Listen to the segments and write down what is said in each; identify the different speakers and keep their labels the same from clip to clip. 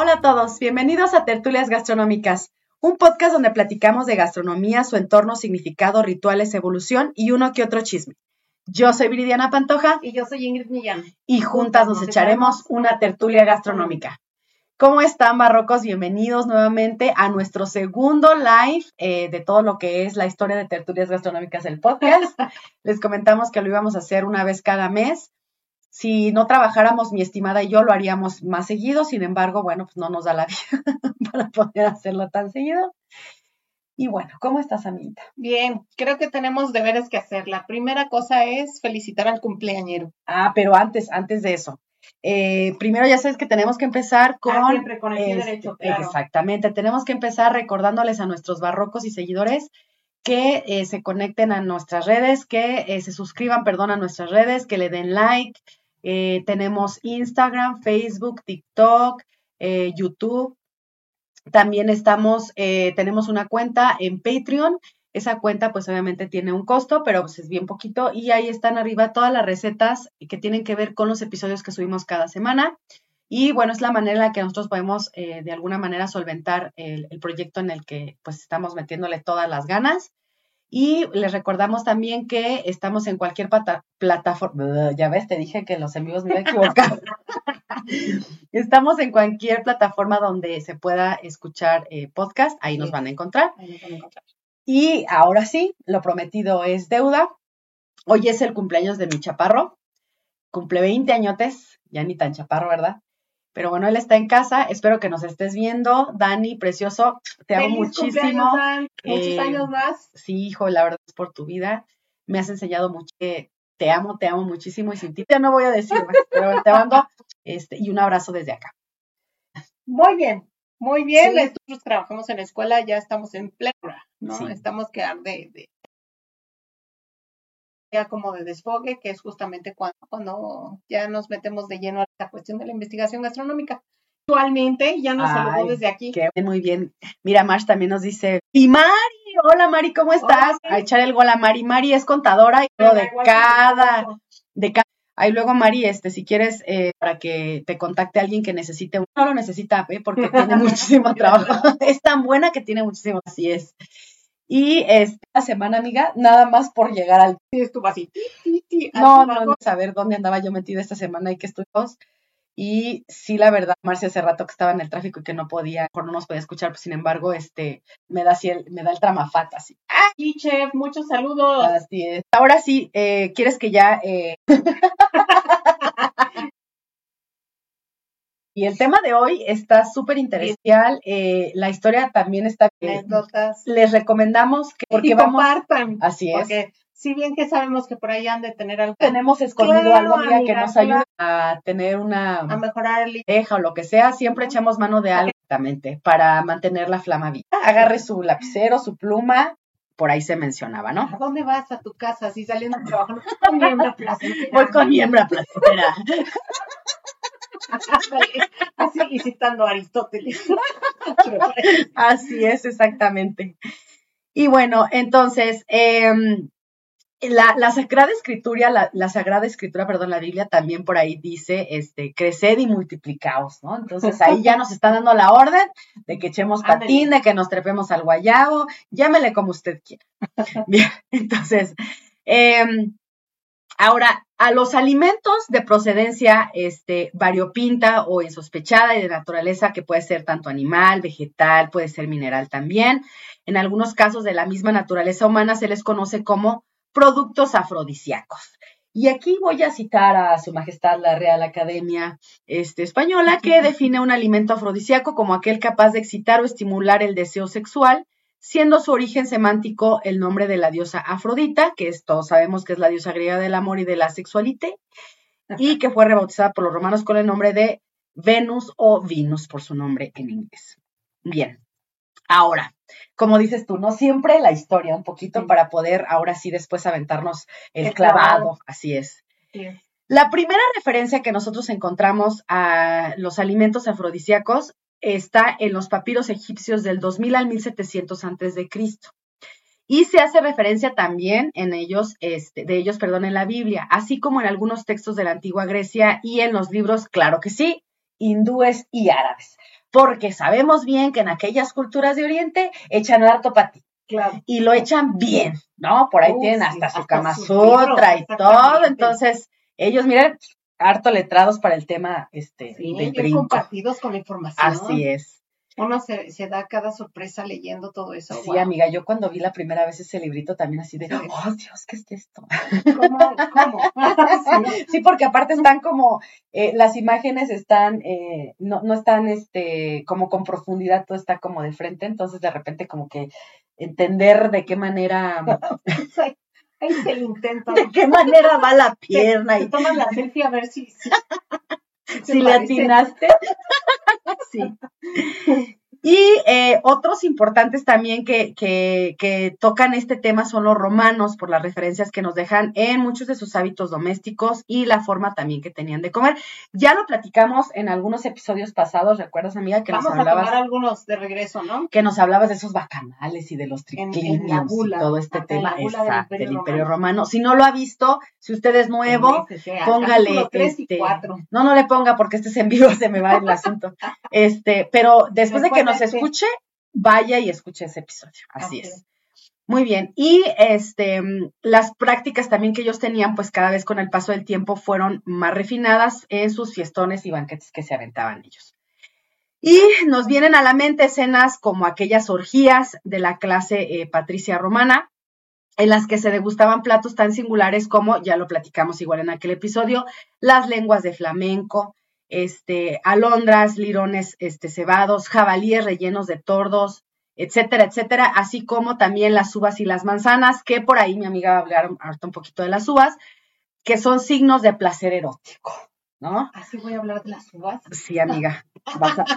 Speaker 1: Hola a todos, bienvenidos a Tertulias Gastronómicas, un podcast donde platicamos de gastronomía, su entorno, significado, rituales, evolución y uno que otro chisme. Yo soy Viridiana Pantoja.
Speaker 2: Y yo soy Ingrid Millán.
Speaker 1: Y juntas nos echaremos una tertulia gastronómica. ¿Cómo están, barrocos? Bienvenidos nuevamente a nuestro segundo live eh, de todo lo que es la historia de tertulias gastronómicas del podcast. Les comentamos que lo íbamos a hacer una vez cada mes. Si no trabajáramos, mi estimada y yo lo haríamos más seguido, sin embargo, bueno, pues no nos da la vida para poder hacerlo tan seguido. Y bueno, ¿cómo estás, amiguita?
Speaker 2: Bien, creo que tenemos deberes que hacer. La primera cosa es felicitar al cumpleañero.
Speaker 1: Ah, pero antes, antes de eso. Eh, primero ya sabes que tenemos que empezar ah, con...
Speaker 2: siempre con el este, derecho,
Speaker 1: Exactamente, tenemos que empezar recordándoles a nuestros barrocos y seguidores que eh, se conecten a nuestras redes, que eh, se suscriban, perdón, a nuestras redes, que le den like, eh, tenemos Instagram, Facebook, TikTok, eh, YouTube. También estamos, eh, tenemos una cuenta en Patreon. Esa cuenta pues obviamente tiene un costo, pero pues es bien poquito. Y ahí están arriba todas las recetas que tienen que ver con los episodios que subimos cada semana. Y bueno, es la manera en la que nosotros podemos de alguna manera solventar el, el, proyecto en el que pues estamos metiéndole todas las ganas. Y les recordamos también que estamos en cualquier plataforma. Ya ves, te dije que los amigos me iban a equivocar. estamos en cualquier plataforma donde se pueda escuchar eh, podcast. Ahí nos van a encontrar. Y ahora sí, lo prometido es deuda. Hoy es el cumpleaños de mi chaparro. Cumple 20 añotes, ya ni tan chaparro, ¿verdad? Pero bueno, él está en casa. Espero que nos estés viendo. Dani, precioso, te amo muchísimo.
Speaker 2: Muchos eh, años más.
Speaker 1: Sí, hijo, la verdad es por tu vida. Me has enseñado mucho. te amo, te amo muchísimo y sin ti ya no voy a decir más, pero te mando este, y un abrazo desde acá.
Speaker 2: Muy bien, muy bien. Nosotros trabajamos en la escuela, ya estamos en plena, ¿no? Estamos que de, de como de desfogue, que es justamente cuando, cuando ya nos metemos de lleno a la cuestión de la investigación gastronómica. Actualmente ya nos saludó desde aquí.
Speaker 1: Qué muy bien. Mira, Marsh también nos dice, y Mari, hola Mari, ¿cómo estás? A echar el gol a Mari. Mari es contadora y de cada, de cada Ahí luego, Mari, este, si quieres, eh, para que te contacte alguien que necesite, no lo necesita, ¿eh? porque tiene muchísimo trabajo. es tan buena que tiene muchísimo, así es. Y esta semana, amiga, nada más por llegar al...
Speaker 2: Sí, estuvo así.
Speaker 1: no, no, no, saber dónde andaba yo metida esta semana y que estuvimos. Y sí, la verdad, Marcia hace rato que estaba en el tráfico y que no podía, no nos podía escuchar, pues, sin embargo, este, me da así el, me da el tramafat así.
Speaker 2: ¡Ah! chef, muchos saludos.
Speaker 1: Así es. Ahora sí, eh, ¿quieres que ya eh... Y el tema de hoy está súper interesante. Eh, la historia también está.
Speaker 2: Anécdotas.
Speaker 1: Les recomendamos que.
Speaker 2: Porque vamos. Compartan.
Speaker 1: Así es.
Speaker 2: Porque si bien que sabemos que por ahí han de tener algo.
Speaker 1: Tenemos escondido algo que nos ayude a tener una.
Speaker 2: A mejorar el.
Speaker 1: o lo que sea. Siempre echamos mano de algo exactamente para mantener la flama viva. Agarre su lapicero, su pluma. Por ahí se mencionaba, ¿no?
Speaker 2: ¿A dónde vas a tu casa si saliendo de trabajo? con miembro placentera.
Speaker 1: Voy con miembro placentera.
Speaker 2: Así, y citando a Aristóteles.
Speaker 1: Así es, exactamente. Y bueno, entonces, em, la, Sagrada Escritura, la, Sagrada Escritura, perdón, la Biblia también por ahí dice, este, creced y multiplicaos, ¿no? Entonces ahí ya nos está dando la orden de que echemos patín, de que nos trepemos al guayabo, llámele como usted quiera. Bien, entonces, eh, Ahora, a los alimentos de procedencia este, variopinta o insospechada y de naturaleza, que puede ser tanto animal, vegetal, puede ser mineral también, en algunos casos de la misma naturaleza humana se les conoce como productos afrodisíacos. Y aquí voy a citar a Su Majestad la Real Academia este, Española, que define un alimento afrodisíaco como aquel capaz de excitar o estimular el deseo sexual siendo su origen semántico el nombre de la diosa Afrodita, que es, todos sabemos que es la diosa griega del amor y de la sexualité, y que fue rebautizada por los romanos con el nombre de Venus o Venus por su nombre en inglés. Bien, ahora, como dices tú, no siempre la historia, un poquito para poder ahora sí después aventarnos el, clavado. así es. La primera referencia que nosotros encontramos a los alimentos afrodisíacos está en los papiros egipcios del 2000 al 1700 antes de Cristo. Y se hace referencia también en ellos, este, de ellos, perdón, en la Biblia, así como en algunos textos de la antigua Grecia y en los libros, claro que sí, hindúes y árabes. Porque sabemos bien que en aquellas culturas de Oriente echan harto ti. Claro. Y lo echan bien, ¿no? Por ahí tienen hasta su Kama Sutra y todo. Entonces, ellos, miren, harto letrados para el tema este,
Speaker 2: sí, de compartidos con la información.
Speaker 1: Así es
Speaker 2: uno se, se, da cada sorpresa leyendo todo eso.
Speaker 1: Sí, amiga, yo cuando vi la primera vez ese librito también así de, oh Dios, ¿qué es esto?
Speaker 2: ¿Cómo? ¿Cómo?
Speaker 1: sí. porque aparte están como, eh, las imágenes están, eh, no, no están este, como con profundidad, todo está como de frente, entonces de repente como que entender de qué manera...
Speaker 2: Ahí se intenta.
Speaker 1: ¿De qué manera va la pierna?
Speaker 2: y tomas la selfie a ver si... si
Speaker 1: si le atinaste. sí. Y eh, otros importantes también que, que, tocan este tema son los romanos, por las referencias que nos dejan en muchos de sus hábitos domésticos y la forma también que tenían de comer. Ya lo platicamos en algunos episodios pasados, ¿recuerdas, amiga?
Speaker 2: Que nos hablabas. A tomar algunos de regreso, ¿no?
Speaker 1: Que nos hablabas de esos bacanales y de los triclinios y todo este tema exacto, del Imperio, Romano. Si no lo ha visto, si usted es nuevo, póngale. este, no, no le ponga porque este es en vivo, se me va el asunto. Este, pero después de que nos escuche, vaya y escuche ese episodio. Así es. Muy bien. Y este, las prácticas también que ellos tenían, pues cada vez con el paso del tiempo fueron más refinadas en sus fiestones y banquetes que se aventaban ellos. Y nos vienen a la mente escenas como aquellas orgías de la clase eh, patricia romana, en las que se degustaban platos tan singulares como, ya lo platicamos igual en aquel episodio, las lenguas de flamenco, este, alondras, lirones este, cebados, jabalíes rellenos de tordos, etcétera, etcétera, así como también las uvas y las manzanas, que por ahí mi amiga va a hablar un poquito de las uvas, que son signos de placer erótico, ¿no?
Speaker 2: Así voy a hablar de las uvas.
Speaker 1: Sí, amiga.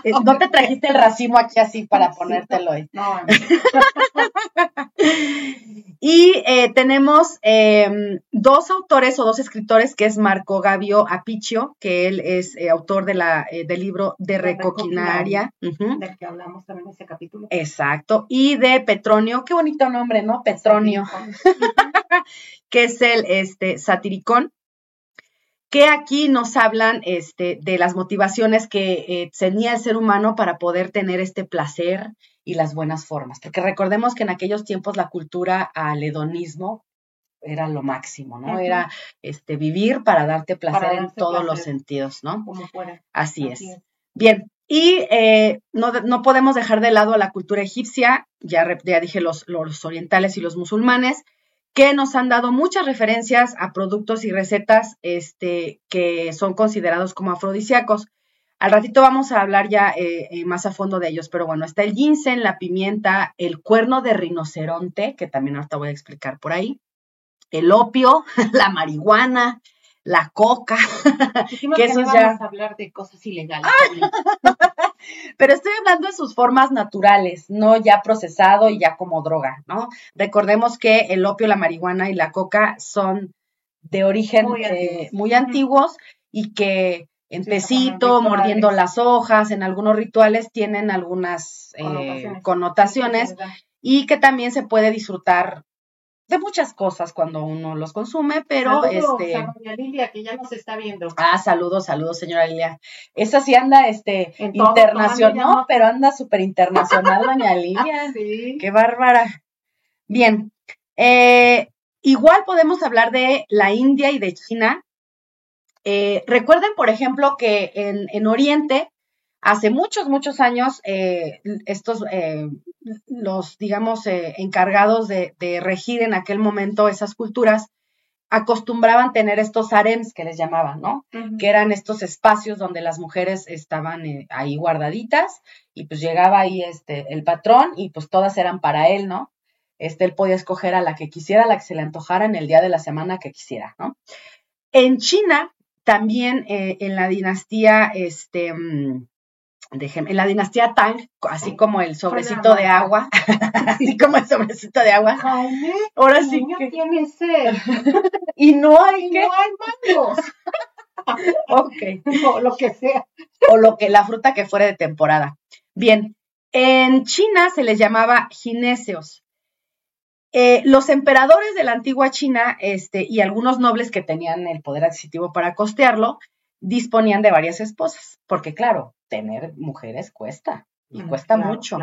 Speaker 1: Eh, no te trajiste el racimo aquí así para ponértelo hoy. No, y eh, tenemos em, dos autores o dos escritores, que es Marco Gavio Apiccio, que él es eh, autor de la, del libro de Recoquinaria.
Speaker 2: Del que hablamos también en ese capítulo.
Speaker 1: Exacto. Y de Petronio, qué bonito nombre, ¿no? Petronio. que es el este, satiricón que aquí nos hablan este, de las motivaciones que eh, tenía el ser humano para poder tener este placer y las buenas formas. Porque recordemos que en aquellos tiempos la cultura al hedonismo era lo máximo, ¿no? Era este, vivir para darte placer en todos los sentidos, ¿no?
Speaker 2: Como fuera.
Speaker 1: Así, es. Bien, y eh, no, podemos dejar de lado la cultura egipcia, ya, ya dije los, los orientales y los musulmanes, que nos han dado muchas referencias a productos y recetas este, que son considerados como afrodisíacos. Al ratito vamos a hablar ya eh, eh, más a fondo de ellos, pero bueno, está el ginseng, la pimienta, el cuerno de rinoceronte, que también ahorita voy a explicar por ahí, el opio, la marihuana, la coca.
Speaker 2: que eso ya... vamos a hablar de cosas ilegales.
Speaker 1: Pero estoy hablando de sus formas naturales, no ya procesado y ya como droga, ¿no? Recordemos que el opio, la marihuana y la coca son de origen muy, eh, antiguos. y que en tecito, mordiendo las hojas, en algunos rituales tienen algunas eh, connotaciones. y que también se puede disfrutar de muchas cosas cuando uno los consume, pero
Speaker 2: saludos este. A doña Lilia, que ya nos está viendo.
Speaker 1: Ah, saludos, saludos, señora Lilia. Esa sí anda este internacional, no, pero anda súper internacional, doña Lilia. sí. Qué bárbara. Bien. Eh, igual podemos hablar de la India y de China. Eh, recuerden, por ejemplo, que en, en Oriente Hace muchos, muchos años, eh, estos, eh, los, digamos, eh, encargados de, regir en aquel momento esas culturas, acostumbraban tener estos harems que les llamaban, ¿no? Que eran estos espacios donde las mujeres estaban ahí guardaditas y pues llegaba ahí este, el patrón y pues todas eran para él, ¿no? Este, él podía escoger a la que quisiera, a la que se le antojara en el día de la semana que quisiera, ¿no? En China también eh, en la dinastía, este, mm, en la dinastía Tang, así como el sobrecito de agua, así como el sobrecito de agua.
Speaker 2: Ahora sí que tiene sed.
Speaker 1: y no hay
Speaker 2: que... no hay mangos.
Speaker 1: ok.
Speaker 2: O lo que sea.
Speaker 1: O lo que, la fruta que fuera de temporada. Bien, en China se les llamaba gineceos. Eh, los emperadores de la antigua China este, y algunos nobles que tenían el poder adquisitivo para costearlo disponían de varias esposas, porque claro, tener mujeres cuesta y mm, cuesta mucho.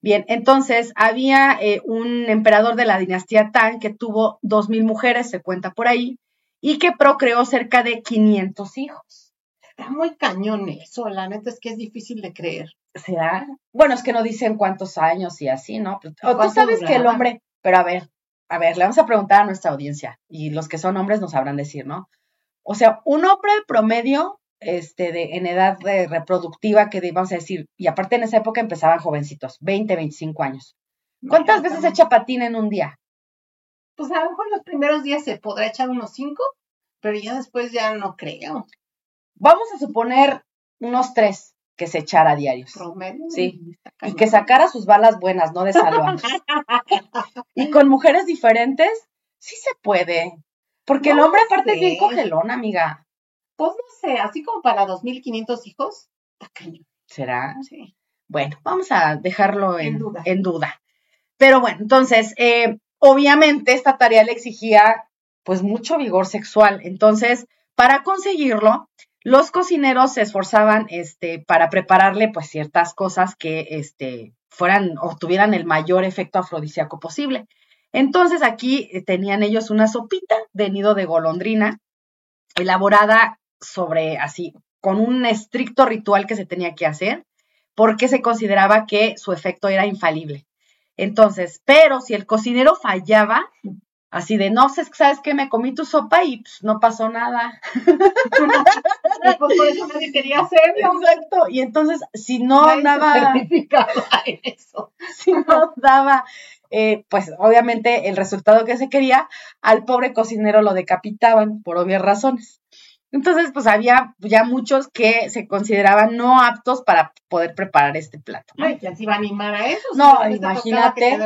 Speaker 1: Bien, entonces había eh, un emperador de la dinastía Tang que tuvo dos mil mujeres, se cuenta por ahí, y que procreó cerca de 500 hijos.
Speaker 2: Está muy cañón eso, la neta es que es difícil de creer.
Speaker 1: ¿Será? Bueno, es que no dicen cuántos años y así, ¿no? O tú sabes que el hombre, pero a ver, a ver, le vamos a preguntar a nuestra audiencia y los que son hombres nos sabrán decir, ¿no? O sea, un hombre promedio este, de, en edad reproductiva, que vamos a decir, y aparte en esa época empezaban jovencitos, 20, 25 años. ¿Cuántas veces echa patín en un día?
Speaker 2: Pues a lo mejor los primeros días se podrá echar unos 5, pero ya después ya no creo.
Speaker 1: Vamos a suponer unos 3 que se echara diarios. Sí. Y que sacara sus balas buenas, no de salva. y con mujeres diferentes, sí se puede. Porque el hombre aparte es bien cogelón, amiga.
Speaker 2: Pues no sé, así como para 2.500 hijos, cañón.
Speaker 1: ¿Será? Sí. Bueno, vamos a dejarlo en, duda. Pero bueno, entonces, eh, obviamente esta tarea le exigía pues mucho vigor sexual. Entonces, para conseguirlo, los cocineros se esforzaban este, para prepararle pues ciertas cosas que este, fueran o tuvieran el mayor efecto afrodisíaco posible. Entonces aquí eh, tenían ellos una sopita de nido de golondrina elaborada sobre así, con un estricto ritual que se tenía que hacer, porque se consideraba que su efecto era infalible. Entonces, pero si el cocinero fallaba, Así de, no sé, ¿sabes qué? Me comí tu sopa y pues, no pasó nada.
Speaker 2: pues por eso nadie quería hacerlo.
Speaker 1: Exacto. Y entonces, si no daba...
Speaker 2: eso.
Speaker 1: Si no daba, eh, pues obviamente el resultado que se quería, al pobre cocinero lo decapitaban por obvias razones. Entonces, pues había ya muchos que se consideraban no aptos para poder preparar este plato.
Speaker 2: ¿no? Ay, ¿quién se iba a animar a eso?
Speaker 1: No, imagínate.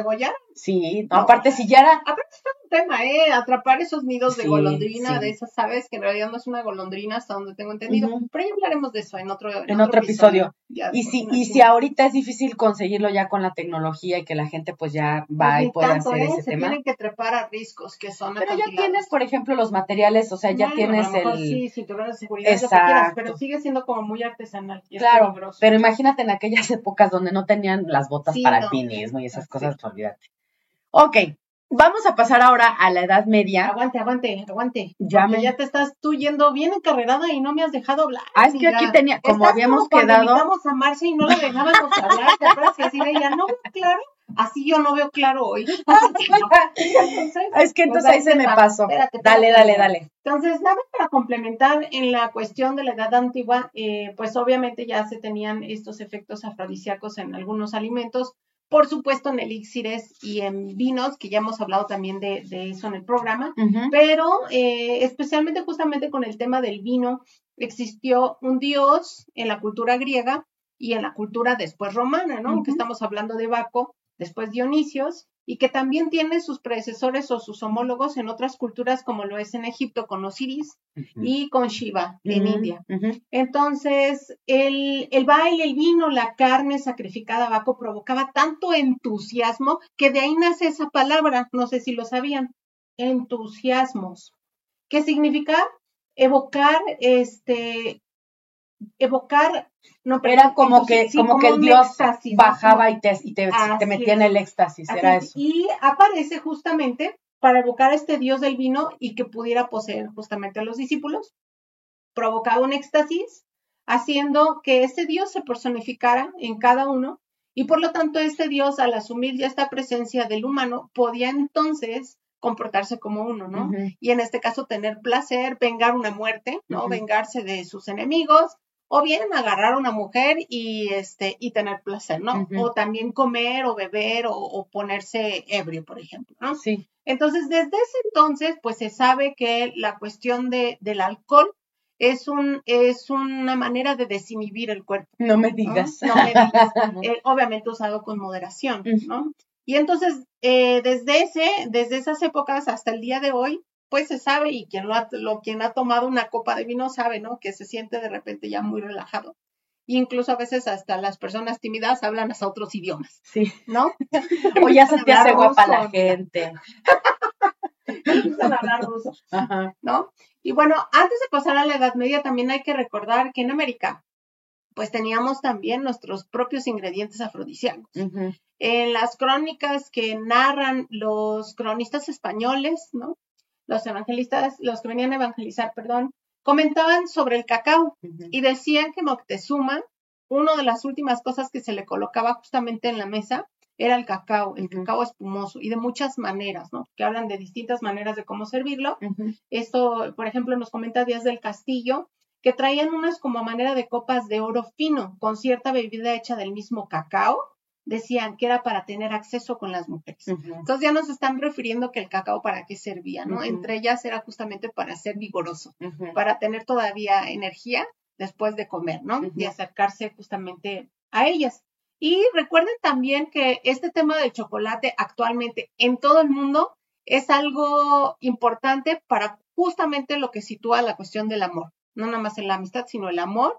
Speaker 1: Sí, aparte si ya era...
Speaker 2: Aparte está un tema, ¿eh? Atrapar esos nidos de golondrina, de esas aves, que en realidad no es una golondrina hasta donde tengo entendido. Pero ya hablaremos de eso en otro,
Speaker 1: en, otro, episodio. Y si, y si ahorita es difícil conseguirlo ya con la tecnología y que la gente pues ya va y puede hacer ¿eh? ese
Speaker 2: se
Speaker 1: tema.
Speaker 2: tienen que trepar a riscos que son
Speaker 1: Pero ya tienes, por ejemplo, los materiales, o sea, ya tienes el...
Speaker 2: Sí, seguridad, Exacto. pero sigue siendo como muy artesanal.
Speaker 1: claro, pero imagínate en aquellas épocas donde no tenían las botas para el alpinismo y esas cosas, olvídate. Ok, vamos a pasar ahora a la Edad Media.
Speaker 2: Aguante, aguante, aguante. Ya, ya te estás tú yendo bien encarrerada y no me has dejado hablar.
Speaker 1: Ah, es que aquí tenía, como habíamos quedado.
Speaker 2: Vamos a Marcia y no la dejábamos hablar, ¿te acuerdas que así ella no veo claro? Así yo no veo claro hoy.
Speaker 1: es que entonces ahí se me pasó. dale, dale, dale.
Speaker 2: Entonces, nada para complementar en la cuestión de la edad antigua, eh, pues obviamente ya se tenían estos efectos afrodisíacos en algunos alimentos, por supuesto en elixires y en vinos, que ya hemos hablado también de, eso en el programa, pero eh, especialmente justamente con el tema del vino, existió un dios en la cultura griega y en la cultura después romana, ¿no? Que estamos hablando de Baco, después Dionisios, y que también tiene sus predecesores o sus homólogos en otras culturas, como lo es en Egipto con Osiris y con Shiva en India. Entonces, el, el, baile, el vino, la carne sacrificada a Baco provocaba tanto entusiasmo que de ahí nace esa palabra, no sé si lo sabían, entusiasmos. ¿Qué significa? Evocar este evocar
Speaker 1: no era como que como, que el dios bajaba y te, y te, metía en el éxtasis era eso.
Speaker 2: y aparece justamente para evocar a este dios del vino y que pudiera poseer justamente a los discípulos provocaba un éxtasis haciendo que ese dios se personificara en cada uno y por lo tanto este dios al asumir ya esta presencia del humano podía entonces comportarse como uno, ¿no? Y en este caso tener placer, vengar una muerte, ¿no? Vengarse de sus enemigos, o bien agarrar a una mujer y este y tener placer, ¿no? O también comer o beber o, ponerse ebrio, por ejemplo, ¿no?
Speaker 1: Sí.
Speaker 2: Entonces, desde ese entonces, pues se sabe que la cuestión de, del alcohol es, un, es una manera de desinhibir el cuerpo.
Speaker 1: No me digas.
Speaker 2: No, me digas. Eh, obviamente usado con moderación, ¿no? Y entonces, eh, desde, ese, desde esas épocas hasta el día de hoy, pues se sabe, y quien, lo ha, lo, quien ha tomado una copa de vino sabe, ¿no? Que se siente de repente ya muy relajado. incluso a veces hasta las personas tímidas hablan hasta otros idiomas.
Speaker 1: Sí.
Speaker 2: ¿No?
Speaker 1: o ya se te hace guapa la gente.
Speaker 2: hablar ruso, ¿no? Y bueno, antes de pasar a la Edad Media, también hay que recordar que en América, pues teníamos también nuestros propios ingredientes afrodisíacos. En las crónicas que narran los cronistas españoles, ¿no? Los evangelistas, los que venían a evangelizar, perdón, comentaban sobre el cacao y decían que Moctezuma, una de las últimas cosas que se le colocaba justamente en la mesa era el cacao, el cacao espumoso y de muchas maneras, ¿no? Que hablan de distintas maneras de cómo servirlo. Esto, por ejemplo, nos comenta Díaz del Castillo, que traían unas como manera de copas de oro fino con cierta bebida hecha del mismo cacao. Decían que era para tener acceso con las mujeres. Entonces ya nos están refiriendo que el cacao para qué servía, ¿no? Entre ellas era justamente para ser vigoroso, para tener todavía energía después de comer, ¿no? Y acercarse justamente a ellas. Y recuerden también que este tema del chocolate actualmente en todo el mundo es algo importante para justamente lo que sitúa la cuestión del amor. No nada más en la amistad, sino el amor.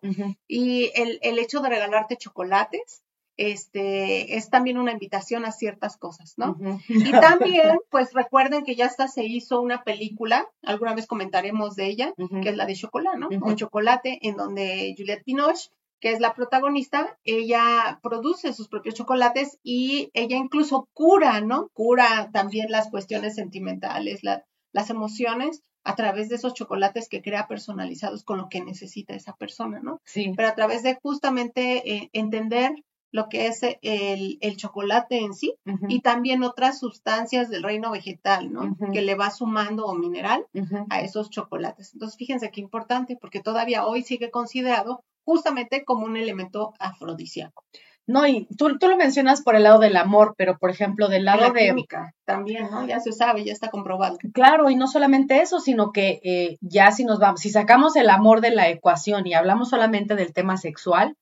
Speaker 2: Y el, hecho de regalarte chocolates, este, es también una invitación a ciertas cosas, ¿no? Y también, pues recuerden que ya hasta se hizo una película, alguna vez comentaremos de ella, que es la de Chocolate, ¿no? O Chocolate, en donde Juliette Binoche que es la protagonista, ella produce sus propios chocolates y ella incluso cura, ¿no? Cura también las cuestiones sentimentales, las emociones a través de esos chocolates que crea personalizados con lo que necesita esa persona, ¿no?
Speaker 1: Sí.
Speaker 2: Pero a través de justamente eh, entender lo que es el, chocolate en sí y también otras sustancias del reino vegetal, ¿no? Que le va sumando o mineral a esos chocolates. Entonces, fíjense qué importante, porque todavía hoy sigue considerado justamente como un elemento afrodisíaco.
Speaker 1: No, y tú, tú, lo mencionas por el lado del amor, pero por ejemplo del lado
Speaker 2: la
Speaker 1: de...
Speaker 2: Química, también, ¿no? Ya se sabe, ya está comprobado.
Speaker 1: Claro, y no solamente eso, sino que eh, ya si nos vamos, si sacamos el amor de la ecuación y hablamos solamente del tema sexual,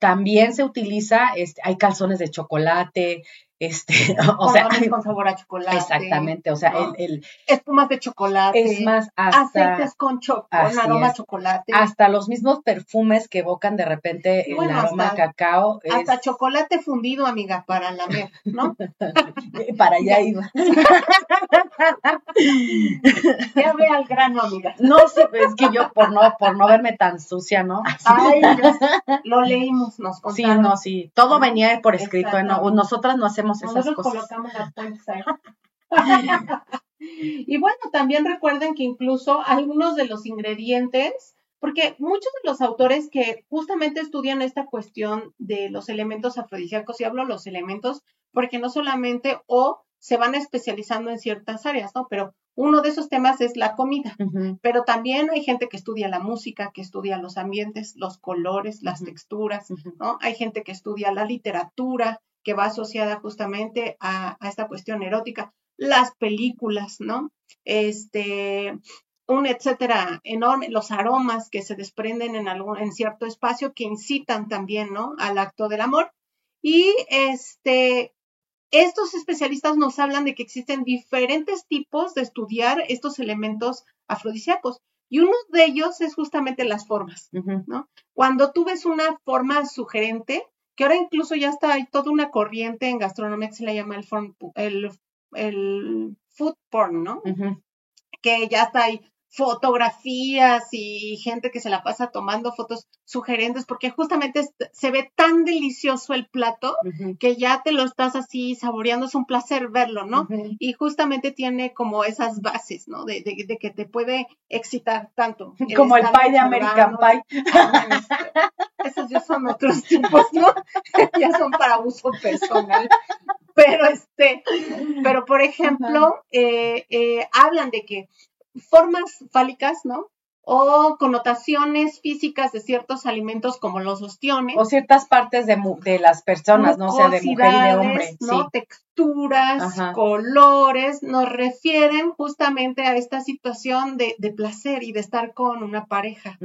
Speaker 1: también se utiliza, este, hay calzones de chocolate, este, o sea,
Speaker 2: con sabor a chocolate.
Speaker 1: Exactamente, o sea, el, el,
Speaker 2: espumas de chocolate.
Speaker 1: Es más, hasta
Speaker 2: aceites con, cho con aroma a chocolate.
Speaker 1: Hasta los mismos perfumes que evocan de repente el aroma a cacao.
Speaker 2: Hasta chocolate fundido, amiga, para la mer, ¿no?
Speaker 1: para allá iba.
Speaker 2: ya ve al grano, amiga.
Speaker 1: No, sí, es que yo por no, por no verme tan sucia, ¿no?
Speaker 2: Ay, lo leímos, nos contaron.
Speaker 1: Sí, no, sí, todo venía por escrito, ¿no? nosotras no hacemos
Speaker 2: nosotros colocamos las y bueno, también recuerden que incluso algunos de los ingredientes, porque muchos de los autores que justamente estudian esta cuestión de los elementos afrodisíacos, y hablo los elementos, porque no solamente o se van especializando en ciertas áreas, ¿no? Pero uno de esos temas es la comida, pero también hay gente que estudia la música, que estudia los ambientes, los colores, las texturas, ¿no? Hay gente que estudia la literatura, que va asociada justamente a, esta cuestión erótica, las películas, ¿no? Este, un etcétera enorme, los aromas que se desprenden en algún, en cierto espacio que incitan también, ¿no? Al acto del amor. Y este, estos especialistas nos hablan de que existen diferentes tipos de estudiar estos elementos afrodisíacos. Y uno de ellos es justamente las formas, ¿no? Cuando tú ves una forma sugerente, que ahora incluso ya está, hay toda una corriente en gastronomía que se le llama el, el, food porn, ¿no? Que ya está ahí fotografías y gente que se la pasa tomando fotos sugerentes porque justamente se ve tan delicioso el plato que ya te lo estás así saboreando, es un placer verlo, ¿no? Y justamente tiene como esas bases, ¿no? De, que te puede excitar tanto.
Speaker 1: Como el pie de American Pie.
Speaker 2: esos ya son otros tipos, ¿no? ya son para uso personal. Pero este, pero por ejemplo, eh, eh, hablan de que formas fálicas, ¿no? O connotaciones físicas de ciertos alimentos como los ostiones.
Speaker 1: O ciertas partes de, de las personas, no sea de mujer y de hombre.
Speaker 2: ¿no? Texturas, colores, nos refieren justamente a esta situación de, placer y de estar con una pareja,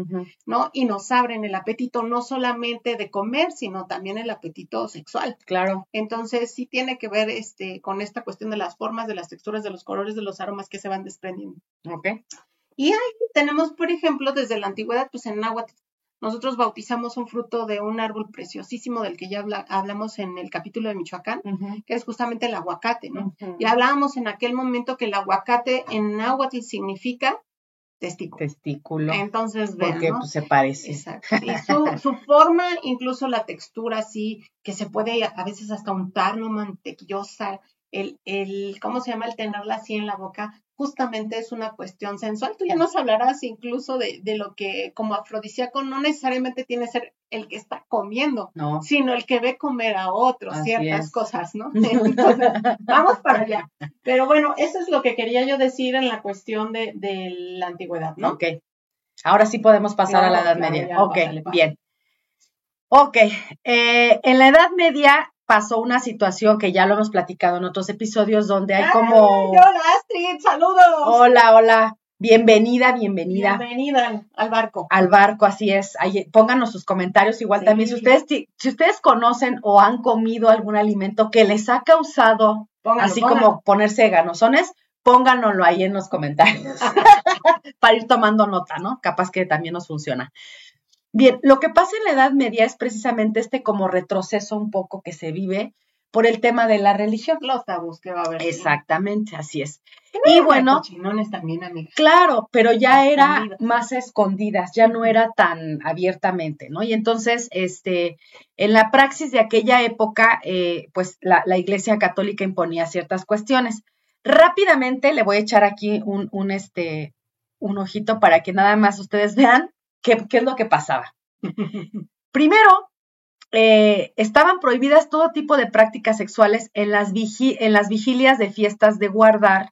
Speaker 2: ¿no? Y nos abren el apetito no solamente de comer, sino también el apetito sexual.
Speaker 1: Claro.
Speaker 2: Entonces sí tiene que ver este, con esta cuestión de las formas, de las texturas, de los colores, de los aromas que se van desprendiendo.
Speaker 1: Ok.
Speaker 2: Y ahí tenemos, por ejemplo, desde la antigüedad, pues en náhuatl, nosotros bautizamos un fruto de un árbol preciosísimo del que ya hablamos en el capítulo de Michoacán, que es justamente el aguacate, ¿no? Y hablábamos en aquel momento que el aguacate en náhuatl significa testículo.
Speaker 1: Testículo.
Speaker 2: Entonces,
Speaker 1: vean, Porque pues, se parece.
Speaker 2: Exacto. Y su, su, forma, incluso la textura así, que se puede a veces hasta untar, ¿no? Mantequillosa, el, el, ¿cómo se llama? El tenerla así en la boca, justamente es una cuestión sensual. Tú ya nos hablarás incluso de, de lo que como afrodisíaco no necesariamente tiene que ser el que está comiendo, sino el que ve comer a otros ciertas cosas, ¿no? Entonces, vamos para allá. Pero bueno, eso es lo que quería yo decir en la cuestión de, de la antigüedad, ¿no?
Speaker 1: Ok. Ahora sí podemos pasar a la Edad Media. ok, bien. Ok, eh, en la Edad Media pasó una situación que ya lo hemos platicado en otros episodios donde hay como...
Speaker 2: Hola Astrid, saludos.
Speaker 1: Hola, hola. Bienvenida, bienvenida.
Speaker 2: Bienvenida al barco.
Speaker 1: Al barco, así es. pónganos sus comentarios igual también. Si ustedes, si ustedes conocen o han comido algún alimento que les ha causado, así como ponerse ganosones, pónganoslo ahí en los comentarios para ir tomando nota, ¿no? Capaz que también nos funciona. Bien, lo que pasa en la Edad Media es precisamente este como retroceso un poco que se vive por el tema de la religión.
Speaker 2: Los tabús que va a haber.
Speaker 1: Exactamente, así es. Y bueno,
Speaker 2: también,
Speaker 1: claro, pero ya era más escondidas, ya no era tan abiertamente, ¿no? Y entonces, este, en la praxis de aquella época, eh, pues la, Iglesia Católica imponía ciertas cuestiones. Rápidamente le voy a echar aquí un, un, este, un ojito para que nada más ustedes vean ¿Qué, es lo que pasaba? Primero, eh, estaban prohibidas todo tipo de prácticas sexuales en las, en las vigilias de fiestas de guardar,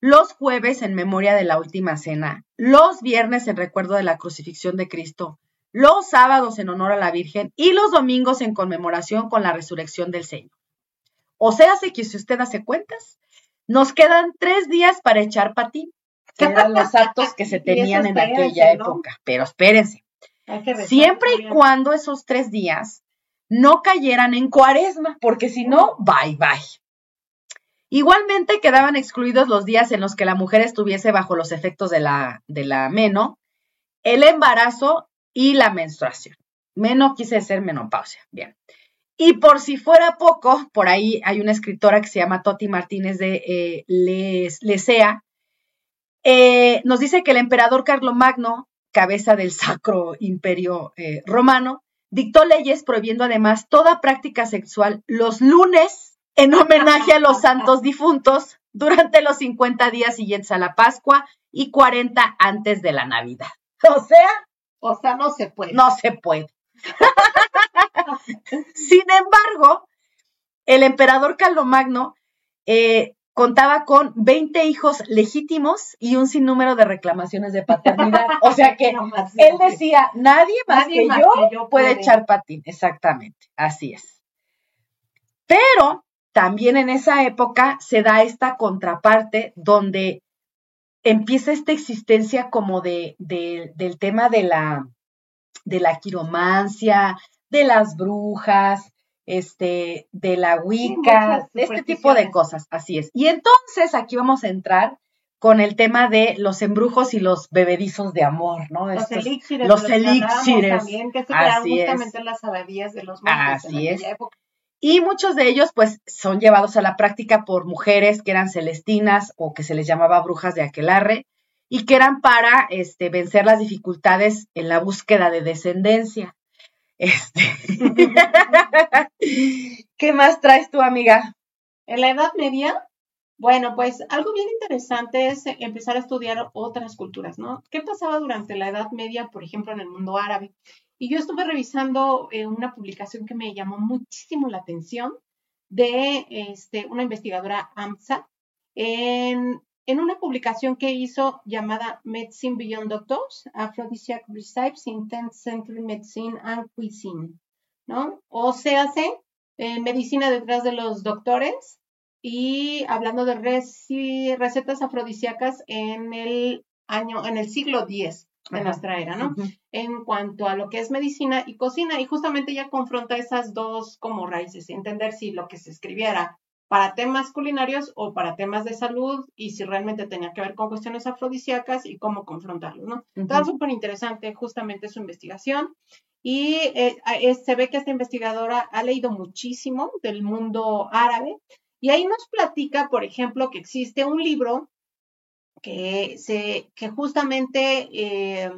Speaker 1: los jueves en memoria de la última cena, los viernes en recuerdo de la crucifixión de Cristo, los sábados en honor a la Virgen y los domingos en conmemoración con la resurrección del Señor. O sea, que si usted hace cuentas, nos quedan tres días para echar patín eran los actos que se tenían en aquella época. Pero espérense, siempre y cuando esos tres días no cayeran en cuaresma, porque si no, bye bye. Igualmente quedaban excluidos los días en los que la mujer estuviese bajo los efectos de la, de la meno, el embarazo y la menstruación. Meno quise decir menopausia. Bien. Y por si fuera poco, por ahí hay una escritora que se llama Toti Martínez de eh, Lesea, eh, nos dice que el emperador Carlomagno, cabeza del Sacro Imperio eh, Romano, dictó leyes prohibiendo además toda práctica sexual los lunes en homenaje a los santos difuntos durante los 50 días siguientes a la Pascua y 40 antes de la Navidad. O sea,
Speaker 2: o sea, no se puede.
Speaker 1: No se puede. Sin embargo, el emperador Carlomagno eh, contaba con 20 hijos legítimos y un sinnúmero de reclamaciones de paternidad. O sea que él decía, nadie más, que, yo puede, echar patín. Exactamente, así es. Pero también en esa época se da esta contraparte donde empieza esta existencia como de, del tema de la, de la quiromancia, de las brujas, este, de la Wicca, de este tipo de cosas, así es. Y entonces aquí vamos a entrar con el tema de los embrujos y los bebedizos de amor, ¿no?
Speaker 2: Los elixires.
Speaker 1: Los elixires.
Speaker 2: También, que se así justamente es. las abadías de los monjes
Speaker 1: Así es. Y muchos de ellos, pues, son llevados a la práctica por mujeres que eran celestinas o que se les llamaba brujas de aquelarre y que eran para este, vencer las dificultades en la búsqueda de descendencia. Este. ¿Qué más traes tu amiga?
Speaker 2: En la Edad Media, bueno, pues algo bien interesante es empezar a estudiar otras culturas, ¿no? ¿Qué pasaba durante la Edad Media, por ejemplo, en el mundo árabe? Y yo estuve revisando eh, una publicación que me llamó muchísimo la atención de este, una investigadora AMSA en, en una publicación que hizo llamada Medicine Beyond Doctors, Aphrodisiac Recipes in 10th Century Medicine and Cuisine, ¿no? O se hace eh, medicina detrás de los doctores y hablando de recetas afrodisíacas en el año, en el siglo X de nuestra era, ¿no? En cuanto a lo que es medicina y cocina, y justamente ella confronta esas dos como raíces, entender si lo que se escribiera para temas culinarios o para temas de salud y si realmente tenía que ver con cuestiones afrodisíacas y cómo confrontarlos, ¿no? Está súper interesante justamente su investigación y eh, se ve que esta investigadora ha leído muchísimo del mundo árabe y ahí nos platica, por ejemplo, que existe un libro que, se, que justamente eh,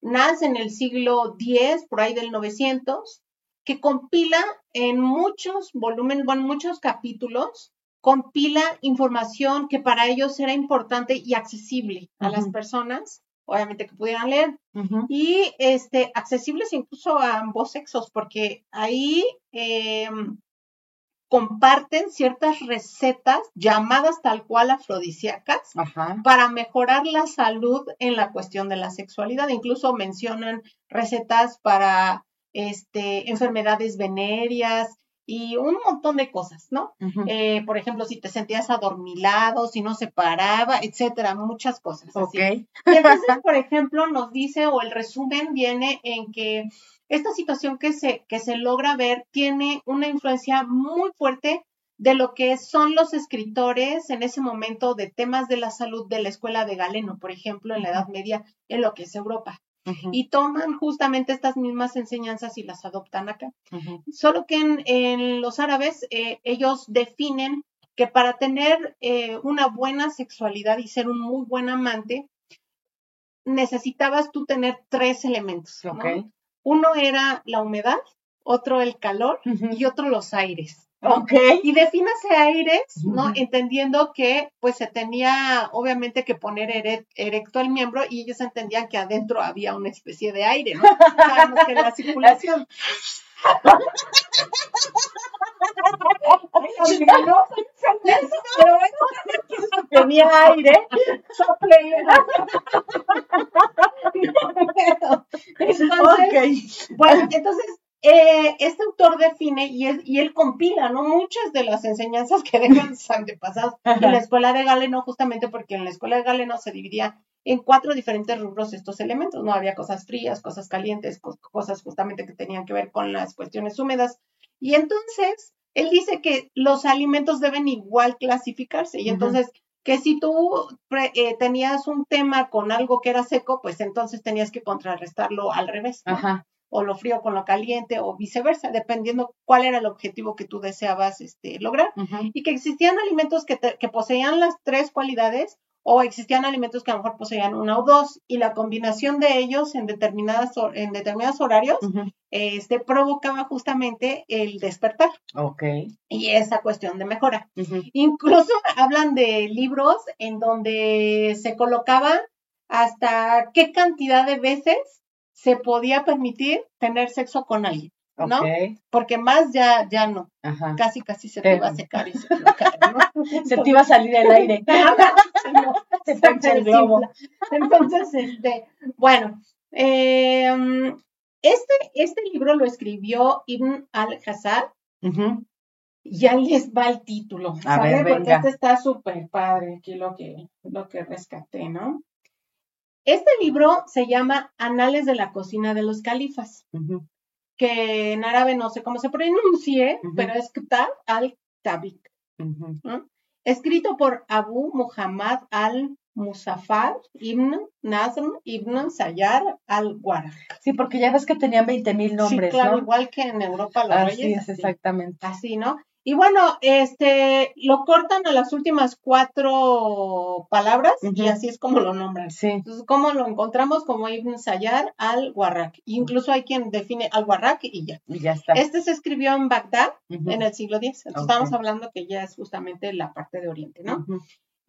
Speaker 2: nace en el siglo X, por ahí del 900, que compila en muchos volúmenes, bueno, muchos capítulos, compila información que para ellos era importante y accesible a las personas, obviamente que pudieran leer, y este, accesibles incluso a ambos sexos, porque ahí eh, comparten ciertas recetas llamadas tal cual afrodisíacas para mejorar la salud en la cuestión de la sexualidad. Incluso mencionan recetas para este, enfermedades venéreas y un montón de cosas, ¿no? Eh, por ejemplo, si te sentías adormilado, si no se paraba, etcétera, muchas cosas.
Speaker 1: Ok.
Speaker 2: Y entonces, por ejemplo, nos dice, o el resumen viene en que esta situación que se, que se logra ver tiene una influencia muy fuerte de lo que son los escritores en ese momento de temas de la salud de la escuela de Galeno, por ejemplo, en la Edad Media, en lo que es Europa. Y toman justamente estas mismas enseñanzas y las adoptan acá. Solo que en, los árabes eh, ellos definen que para tener eh, una buena sexualidad y ser un muy buen amante, necesitabas tú tener tres elementos. Uno era la humedad, otro el calor y otro los aires.
Speaker 1: Ok.
Speaker 2: Y defínase aires, ¿no? Entendiendo que pues se tenía obviamente que poner erecto el miembro y ellos entendían que adentro había una especie de aire, ¿no? Sabemos que la circulación.
Speaker 1: Pero eso tenía aire, sople.
Speaker 2: Entonces, bueno, entonces eh, este autor define y, y él compila, ¿no? Muchas de las enseñanzas que dejan sus antepasados en la escuela de Galeno, justamente porque en la escuela de Galeno se dividía en cuatro diferentes rubros estos elementos, ¿no? Había cosas frías, cosas calientes, cosas justamente que tenían que ver con las cuestiones húmedas. Y entonces, él dice que los alimentos deben igual clasificarse. Y entonces, que si tú eh, tenías un tema con algo que era seco, pues entonces tenías que contrarrestarlo al revés. O lo frío con lo caliente o viceversa, dependiendo cuál era el objetivo que tú deseabas este, lograr. Y que existían alimentos que, que poseían las tres cualidades o existían alimentos que a lo mejor poseían una o dos y la combinación de ellos en determinadas en determinados horarios este provocaba justamente el despertar.
Speaker 1: Ok.
Speaker 2: Y esa cuestión de mejora. Incluso hablan de libros en donde se colocaba hasta qué cantidad de veces se podía permitir tener sexo con alguien. ¿no? Porque más ya, ya no. Casi, casi se te, iba a secar y se te iba a caer, ¿no?
Speaker 1: se te iba a salir el aire.
Speaker 2: se te el globo. Entonces, este, bueno, eh, este, este libro lo escribió Ibn al-Hazar. Y ahí les va el título, ¿sabes? Porque este está súper padre, aquí lo que, lo que rescaté, ¿no? Este libro se llama Anales de la cocina de los califas que en árabe no sé cómo se pronuncie, pero es Kitab al-Tabik. Escrito por Abu Muhammad al-Musafar ibn Nazm ibn Sayar al-Warak.
Speaker 1: Sí, porque ya ves que tenían 20 mil nombres,
Speaker 2: sí, claro, igual que en Europa los
Speaker 1: así Es, exactamente.
Speaker 2: Así, ¿no? Y bueno, este, lo cortan a las últimas cuatro palabras y así es como lo nombran.
Speaker 1: Sí.
Speaker 2: Entonces, ¿cómo lo encontramos? Como Ibn Sayar al-Warraq. Incluso hay quien define al-Warraq y ya.
Speaker 1: Y ya está.
Speaker 2: Este se escribió en Bagdad en el siglo X. Entonces, estamos hablando que ya es justamente la parte de Oriente, ¿no?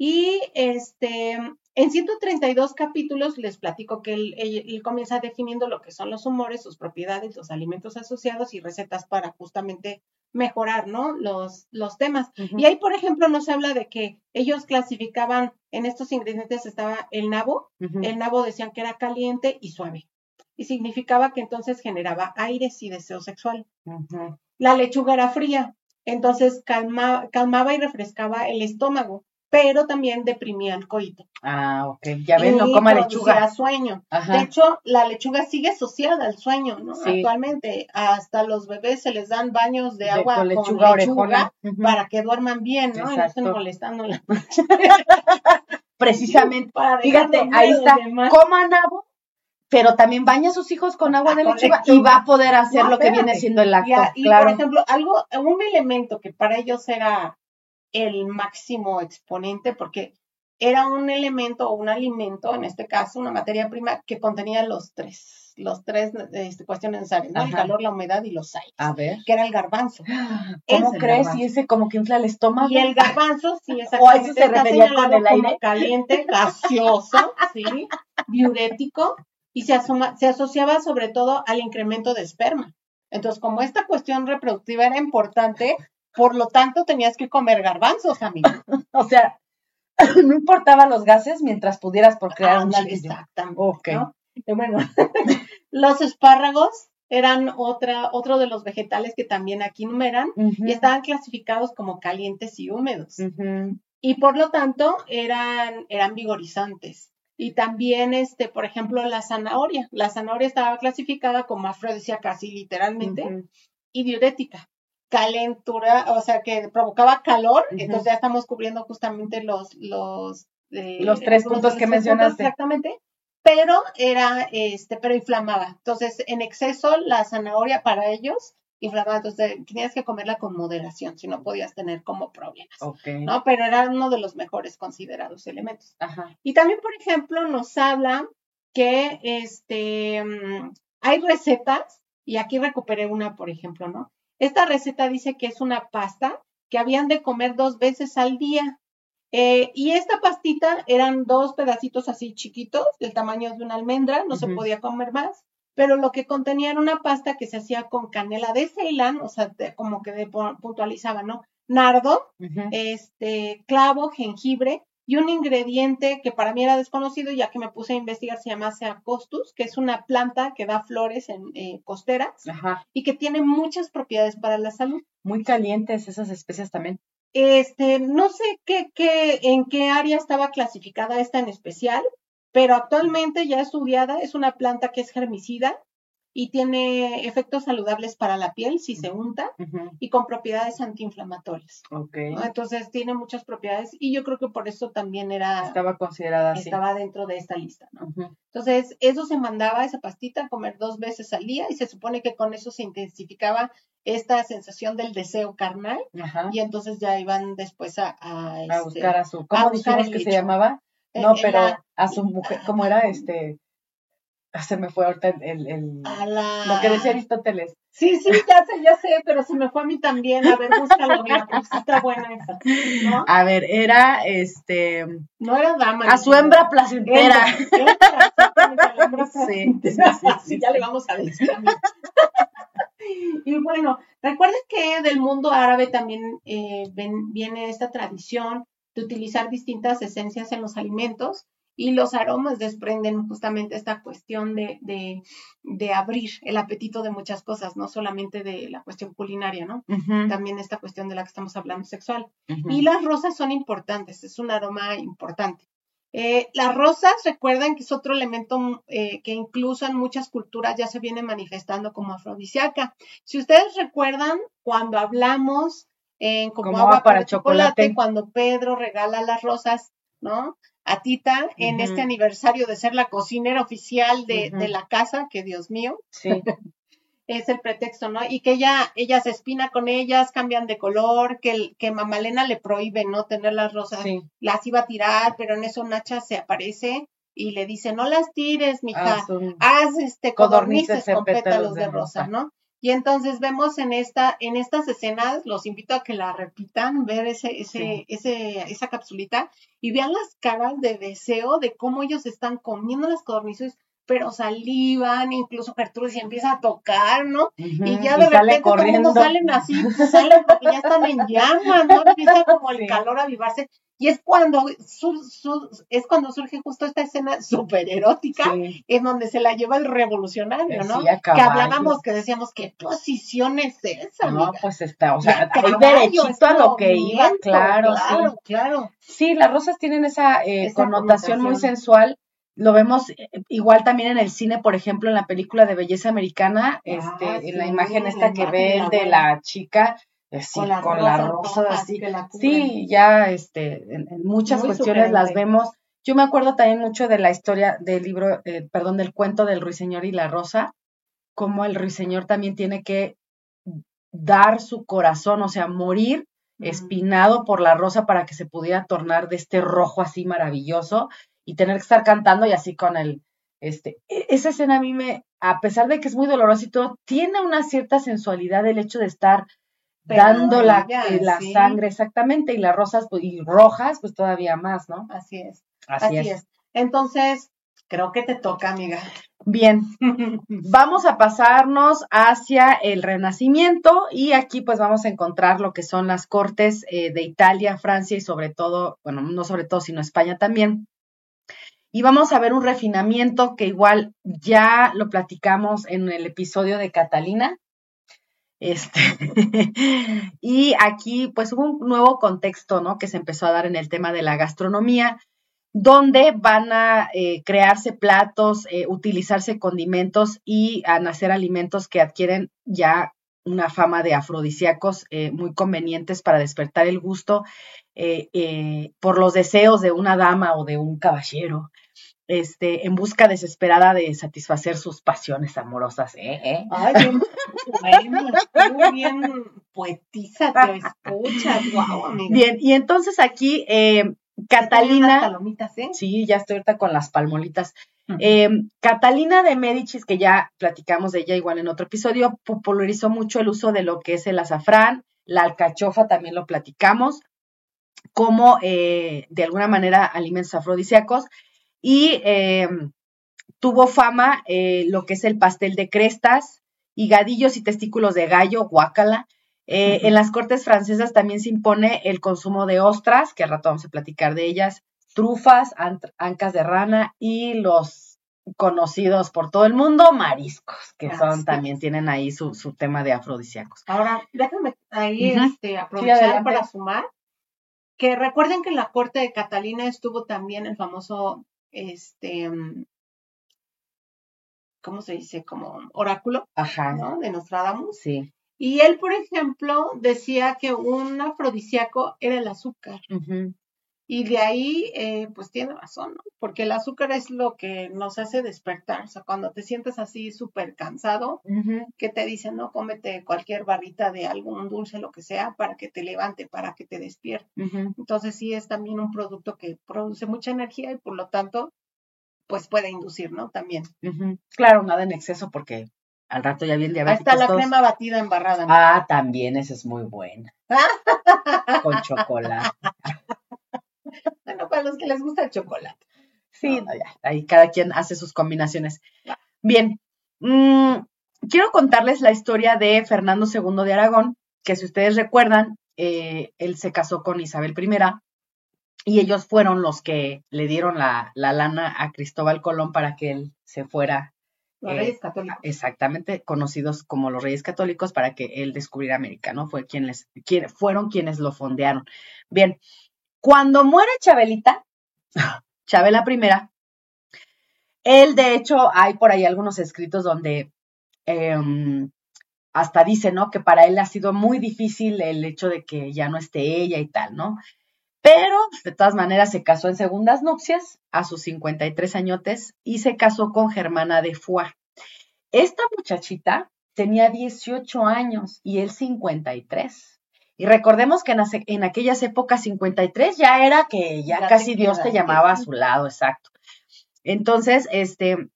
Speaker 2: Y este, en 132 capítulos les platico que él, comienza definiendo lo que son los humores, sus propiedades, los alimentos asociados y recetas para justamente mejorar, ¿no? Los, los temas. Y ahí, por ejemplo, nos habla de que ellos clasificaban, en estos ingredientes estaba el nabo, el nabo decían que era caliente y suave. Y significaba que entonces generaba aires y deseo sexual. La lechuga era fría, entonces calmaba y refrescaba el estómago pero también deprimía el coito.
Speaker 1: Ah, ok. Ya ven, no coma lechuga.
Speaker 2: sueño. De hecho, la lechuga sigue asociada al sueño, ¿no? Actualmente, hasta los bebés se les dan baños de, agua con lechuga, para que duerman bien, ¿no? Y no estén molestando la
Speaker 1: Precisamente. Fíjate, ahí está. Coma nabo, pero también baña a sus hijos con agua de ah, lechuga, y va a poder hacer lo que viene siendo el acto.
Speaker 2: Y, por ejemplo, algo, un elemento que para ellos era el máximo exponente porque era un elemento o un alimento, en este caso una materia prima que contenía los tres, los tres este, cuestiones necesarias, ¿no? El calor, la humedad y los aires.
Speaker 1: A ver.
Speaker 2: Que era el garbanzo.
Speaker 1: ¿Cómo crees? Y ese como que infla el estómago.
Speaker 2: Y el garbanzo, sí,
Speaker 1: exactamente. O eso se refería con el aire.
Speaker 2: Caliente, gaseoso, sí, diurético, y se, se asociaba sobre todo al incremento de esperma. Entonces, como esta cuestión reproductiva era importante, por lo tanto, tenías que comer garbanzos, amigo.
Speaker 1: o sea, no importaban los gases mientras pudieras procrear ah, un chiquillo.
Speaker 2: Exactamente. bueno, los espárragos eran otra, otro de los vegetales que también aquí numeran y estaban clasificados como calientes y húmedos. Y por lo tanto eran, eran vigorizantes. Y también, este, por ejemplo, la zanahoria. La zanahoria estaba clasificada como afrodisíaca, casi literalmente, y diurética calentura, o sea, que provocaba calor, entonces ya estamos cubriendo justamente los, los,
Speaker 1: eh, los tres puntos que mencionaste.
Speaker 2: exactamente, pero era, este, pero inflamaba. Entonces, en exceso, la zanahoria para ellos inflamaba, entonces tenías que comerla con moderación, si no podías tener como problemas, ¿no? Pero era uno de los mejores considerados elementos.
Speaker 1: Ajá.
Speaker 2: Y también, por ejemplo, nos habla que, este, mm, hay recetas, y aquí recuperé una, por ejemplo, ¿no? Esta receta dice que es una pasta que habían de comer dos veces al día. Eh, y esta pastita eran dos pedacitos así chiquitos, del tamaño de una almendra, no se podía comer más, pero lo que contenía era una pasta que se hacía con canela de Ceilán, o sea, como que puntualizaba, ¿no? Nardo, este, clavo, jengibre, y un ingrediente que para mí era desconocido, ya que me puse a investigar, se llama Seacostus, que es una planta que da flores en eh, costeras y que tiene muchas propiedades para la salud.
Speaker 1: Muy calientes esas especies también.
Speaker 2: Este, no sé qué, qué, en qué área estaba clasificada esta en especial, pero actualmente ya estudiada, es una planta que es germicida, y tiene efectos saludables para la piel si se unta y con propiedades antiinflamatorias.
Speaker 1: Okay.
Speaker 2: Entonces tiene muchas propiedades y yo creo que por eso también era
Speaker 1: estaba considerada
Speaker 2: estaba dentro de esta lista, ¿no? Entonces eso se mandaba esa pastita a comer dos veces al día y se supone que con eso se intensificaba esta sensación del deseo carnal y entonces ya iban después a a,
Speaker 1: este, buscar a su ¿cómo dijimos que se llamaba? Eh, no, pero a su mujer, ¿cómo era este? Se me fue ahorita el, el, lo que decía Aristóteles.
Speaker 2: Sí, sí, ya sé, ya sé, pero se me fue a mí también. A ver, búscalo bien, está buena esa. ¿no?
Speaker 1: A ver, era este.
Speaker 2: No era dama.
Speaker 1: A su hembra placentera.
Speaker 2: sí, sí, sí, ya le vamos a decir. y bueno, recuerden que del mundo árabe también eh, viene esta tradición de utilizar distintas esencias en los alimentos y los aromas desprenden justamente esta cuestión de, de, abrir el apetito de muchas cosas, no solamente de la cuestión culinaria, ¿no? También esta cuestión de la que estamos hablando sexual. Y las rosas son importantes, es un aroma importante. Eh, las rosas, recuerden que es otro elemento eh, que incluso en muchas culturas ya se viene manifestando como afrodisíaca. Si ustedes recuerdan, cuando hablamos en como, agua, para, chocolate, cuando Pedro regala las rosas, ¿no? A Tita en este aniversario de ser la cocinera oficial de, la casa, que Dios mío.
Speaker 1: Sí.
Speaker 2: es el pretexto, ¿no? Y que ella, ella se espina con ellas, cambian de color, que, que Mamalena le prohíbe, ¿no? Tener las rosas, las iba a tirar, pero en eso Nacha se aparece y le dice, no las tires, mija, haz, este codornices, con pétalos, de, rosa, ¿no? Y entonces vemos en esta, en estas escenas, los invito a que la repitan, ver ese, ese, ese, esa capsulita y vean las caras de deseo de cómo ellos están comiendo las codornices, pero salivan, incluso Gertrudis empieza a tocar, ¿no? y ya de repente todo salen así, salen porque ya están en llamas, ¿no? Empieza como el calor a avivarse. Y es cuando, es cuando surge justo esta escena súper erótica, en donde se la lleva el revolucionario, ¿no? que hablábamos, que decíamos, ¿qué posición es esa?
Speaker 1: No, pues está, o sea, hay derechito a lo que iba, claro, claro, sí. claro. Sí, las rosas tienen esa, eh, connotación, muy sensual. Lo vemos eh, igual también en el cine, por ejemplo, en la película de belleza americana, este, ah, en la imagen esta que ve de la chica, con la, rosa, así. sí, ya este, en, muchas cuestiones las vemos. Yo me acuerdo también mucho de la historia del libro, eh, perdón, del cuento del ruiseñor y la rosa, como el ruiseñor también tiene que dar su corazón, o sea, morir espinado por la rosa para que se pudiera tornar de este rojo así maravilloso y tener que estar cantando y así con el, este, e, esa escena a mí me, a pesar de que es muy doloroso y todo, tiene una cierta sensualidad el hecho de estar dando la, eh, la sangre exactamente y las rosas pues, y rojas pues todavía más, ¿no?
Speaker 2: Así es. Así, es. Entonces, creo que te toca, amiga.
Speaker 1: Bien, vamos a pasarnos hacia el Renacimiento y aquí pues vamos a encontrar lo que son las cortes eh, de Italia, Francia y sobre todo, bueno, no sobre todo, sino España también. Y vamos a ver un refinamiento que igual ya lo platicamos en el episodio de Catalina, este, y aquí pues hubo un nuevo contexto, ¿no? Que se empezó a dar en el tema de la gastronomía, donde van a eh, crearse platos, eh, utilizarse condimentos y a nacer alimentos que adquieren ya una fama de afrodisíacos eh, muy convenientes para despertar el gusto por los deseos de una dama o de un caballero este, en busca desesperada de satisfacer sus pasiones amorosas. ¿eh? ¿Eh?
Speaker 2: Ay, bien, bueno, bien poetiza, te escuchas, wow,
Speaker 1: Bien, y entonces aquí eh, Catalina.
Speaker 2: Palomitas, ¿eh?
Speaker 1: Sí, ya estoy ahorita con las palmolitas. Eh, Catalina de Medicis, que ya platicamos de ella igual en otro episodio, popularizó mucho el uso de lo que es el azafrán, la alcachofa también lo platicamos, como de alguna manera alimentos afrodisíacos y eh, tuvo fama eh, lo que es el pastel de crestas, higadillos y testículos de gallo, guácala. Eh, en las cortes francesas también se impone el consumo de ostras, que al rato vamos a platicar de ellas, trufas, ancas de rana y los conocidos por todo el mundo, mariscos, que son también tienen ahí su, tema de afrodisíacos.
Speaker 2: Ahora, déjame ahí este, aprovechar para sumar que recuerden que en la corte de Catalina estuvo también el famoso este, mm, ¿cómo se dice? Como oráculo,
Speaker 1: Ajá.
Speaker 2: ¿no? De Nostradamus.
Speaker 1: Sí.
Speaker 2: Y él, por ejemplo, decía que un afrodisíaco era el azúcar. Y de ahí, eh, pues tiene razón, ¿no? Porque el azúcar es lo que nos hace despertar. O sea, cuando te sientes así súper cansado, que te dicen, no, cómete cualquier barrita de algún dulce, lo que sea, para que te levante, para que te despierte. Entonces, sí es también un producto que produce mucha energía y por lo tanto, pues puede inducir, ¿no? También.
Speaker 1: Claro, nada en exceso porque al rato ya viene.
Speaker 2: Ahí está la crema batida embarrada.
Speaker 1: Ah, también, esa es muy buena. Con chocolate.
Speaker 2: bueno, para los que les gusta el chocolate.
Speaker 1: Sí, ahí cada quien hace sus combinaciones. Bien, mm, quiero contarles la historia de Fernando II de Aragón, que si ustedes recuerdan, eh, él se casó con Isabel I y ellos fueron los que le dieron la, lana a Cristóbal Colón para que él se fuera.
Speaker 2: Los Reyes eh, Católicos.
Speaker 1: Exactamente, conocidos como los Reyes Católicos, para que él descubriera América, ¿no? Fue quienes, fueron quienes lo fondearon. Bien, cuando muere Chabelita, Chabela primera, él de hecho hay por ahí algunos escritos donde em, hasta dice, ¿no? Que para él ha sido muy difícil el hecho de que ya no esté ella y tal, ¿no? Pero de todas maneras se casó en segundas nupcias a sus 53 añotes y se casó con Germana de Foix. Esta muchachita tenía 18 años y él 53. Y recordemos que en, aquellas épocas 53 ya era que ya, casi Dios te llamaba a su lado, exacto. Entonces, este,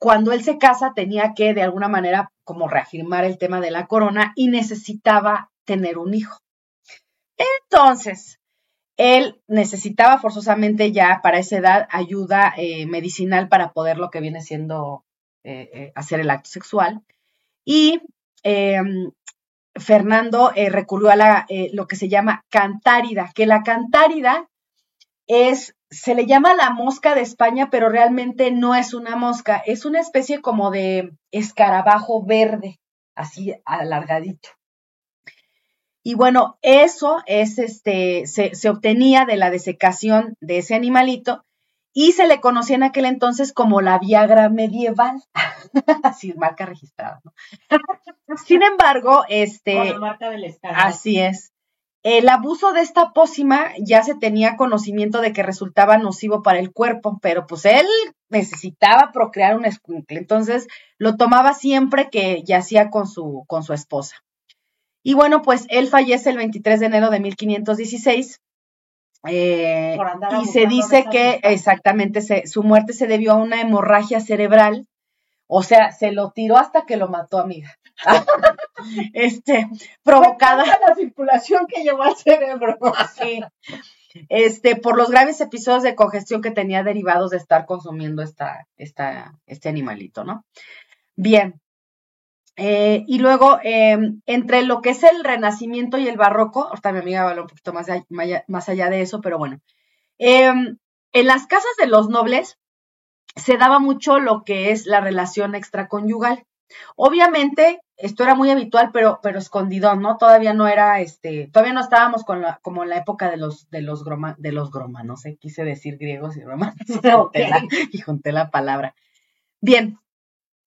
Speaker 1: cuando él se casa tenía que de alguna manera como reafirmar el tema de la corona y necesitaba tener un hijo. Entonces, él necesitaba forzosamente ya para esa edad ayuda eh, medicinal para poder lo que viene siendo eh, eh, hacer el acto sexual. Y Fernando recurrió a la, lo que se llama cantárida, que la cantárida es, se le llama la mosca de España, pero realmente no es una mosca, es una especie como de escarabajo verde, así alargadito. Y bueno, eso es este, se, obtenía de la desecación de ese animalito y se le conocía en aquel entonces como la Viagra medieval. así, marca registrada, ¿no? Sin embargo, este.
Speaker 2: Con la marca del Estado.
Speaker 1: Así es. El abuso de esta pócima ya se tenía conocimiento de que resultaba nocivo para el cuerpo, pero pues él necesitaba procrear un escuincle, entonces lo tomaba siempre que yacía con su, con su esposa. Y bueno, pues él fallece el 23 de enero de 1516. Eh, y se dice que exactamente su muerte se debió a una hemorragia cerebral. O sea, se lo tiró hasta que lo mató, amiga. este, provocada.
Speaker 2: la circulación que llevó al cerebro.
Speaker 1: sí. Este, por los graves episodios de congestión que tenía derivados de estar consumiendo esta, esta, este animalito, ¿no? Bien, eh, y luego, em, entre lo que es el renacimiento y el barroco, ahorita mi amiga va a hablar un poquito más, más allá de eso, pero bueno, em, en las casas de los nobles se daba mucho lo que es la relación extraconyugal. Obviamente, esto era muy habitual, pero, pero escondido, ¿no? Todavía no era, este, todavía no estábamos con la, como en la época de los, de los groma, de los groma, no sé, quise decir griegos y romanos, y junté la palabra. Bien,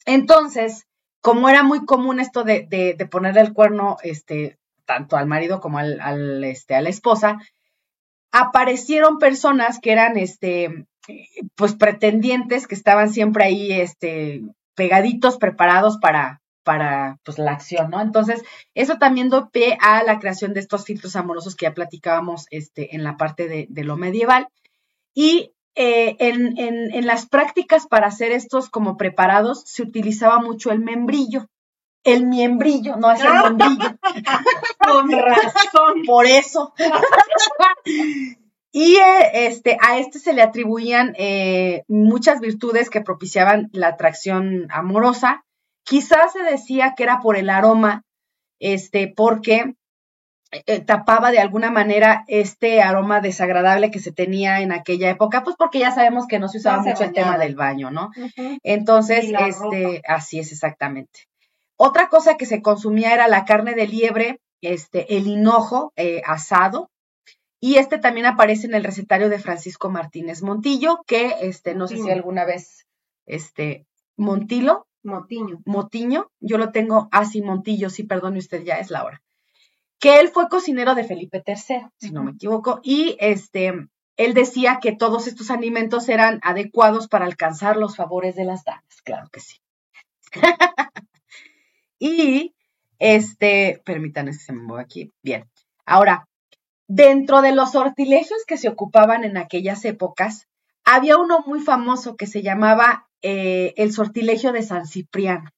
Speaker 1: entonces, como era muy común esto de, de, ponerle el cuerno, este, tanto al marido como al, este, a la esposa, aparecieron personas que eran, este, pues pretendientes, que estaban siempre ahí, este, pegaditos, preparados para, para pues, la acción, ¿no? Entonces, eso también dio a la creación de estos filtros amorosos que ya platicábamos este, en la parte de, de lo medieval. Y eh, en, las prácticas para hacer estos como preparados se utilizaba mucho el membrillo. El miembrillo, no es el membrillo.
Speaker 2: Con razón.
Speaker 1: Por eso. y eh, este, a este se le atribuían eh, muchas virtudes que propiciaban la atracción amorosa. Quizás se decía que era por el aroma, este, porque eh, tapaba de alguna manera este aroma desagradable que se tenía en aquella época, pues porque ya sabemos que no se usaba mucho el tema del baño, ¿no? Entonces, este, así es exactamente. Otra cosa que se consumía era la carne de liebre, este, el hinojo eh, asado, y este también aparece en el recetario de Francisco Martínez Montillo, que este, no sé si alguna vez, este, Montilo.
Speaker 2: Motiño.
Speaker 1: Motiño, yo lo tengo así, Montillo, sí, perdone usted, ya es la hora que él fue cocinero de Felipe III, si no me equivoco, y este, él decía que todos estos alimentos eran adecuados para alcanzar los favores de las damas, claro que sí. y, este, permítanme que se me mueva aquí, bien. Ahora, dentro de los sortilegios que se ocupaban en aquellas épocas, había uno muy famoso que se llamaba eh, el sortilegio de San Cipriano,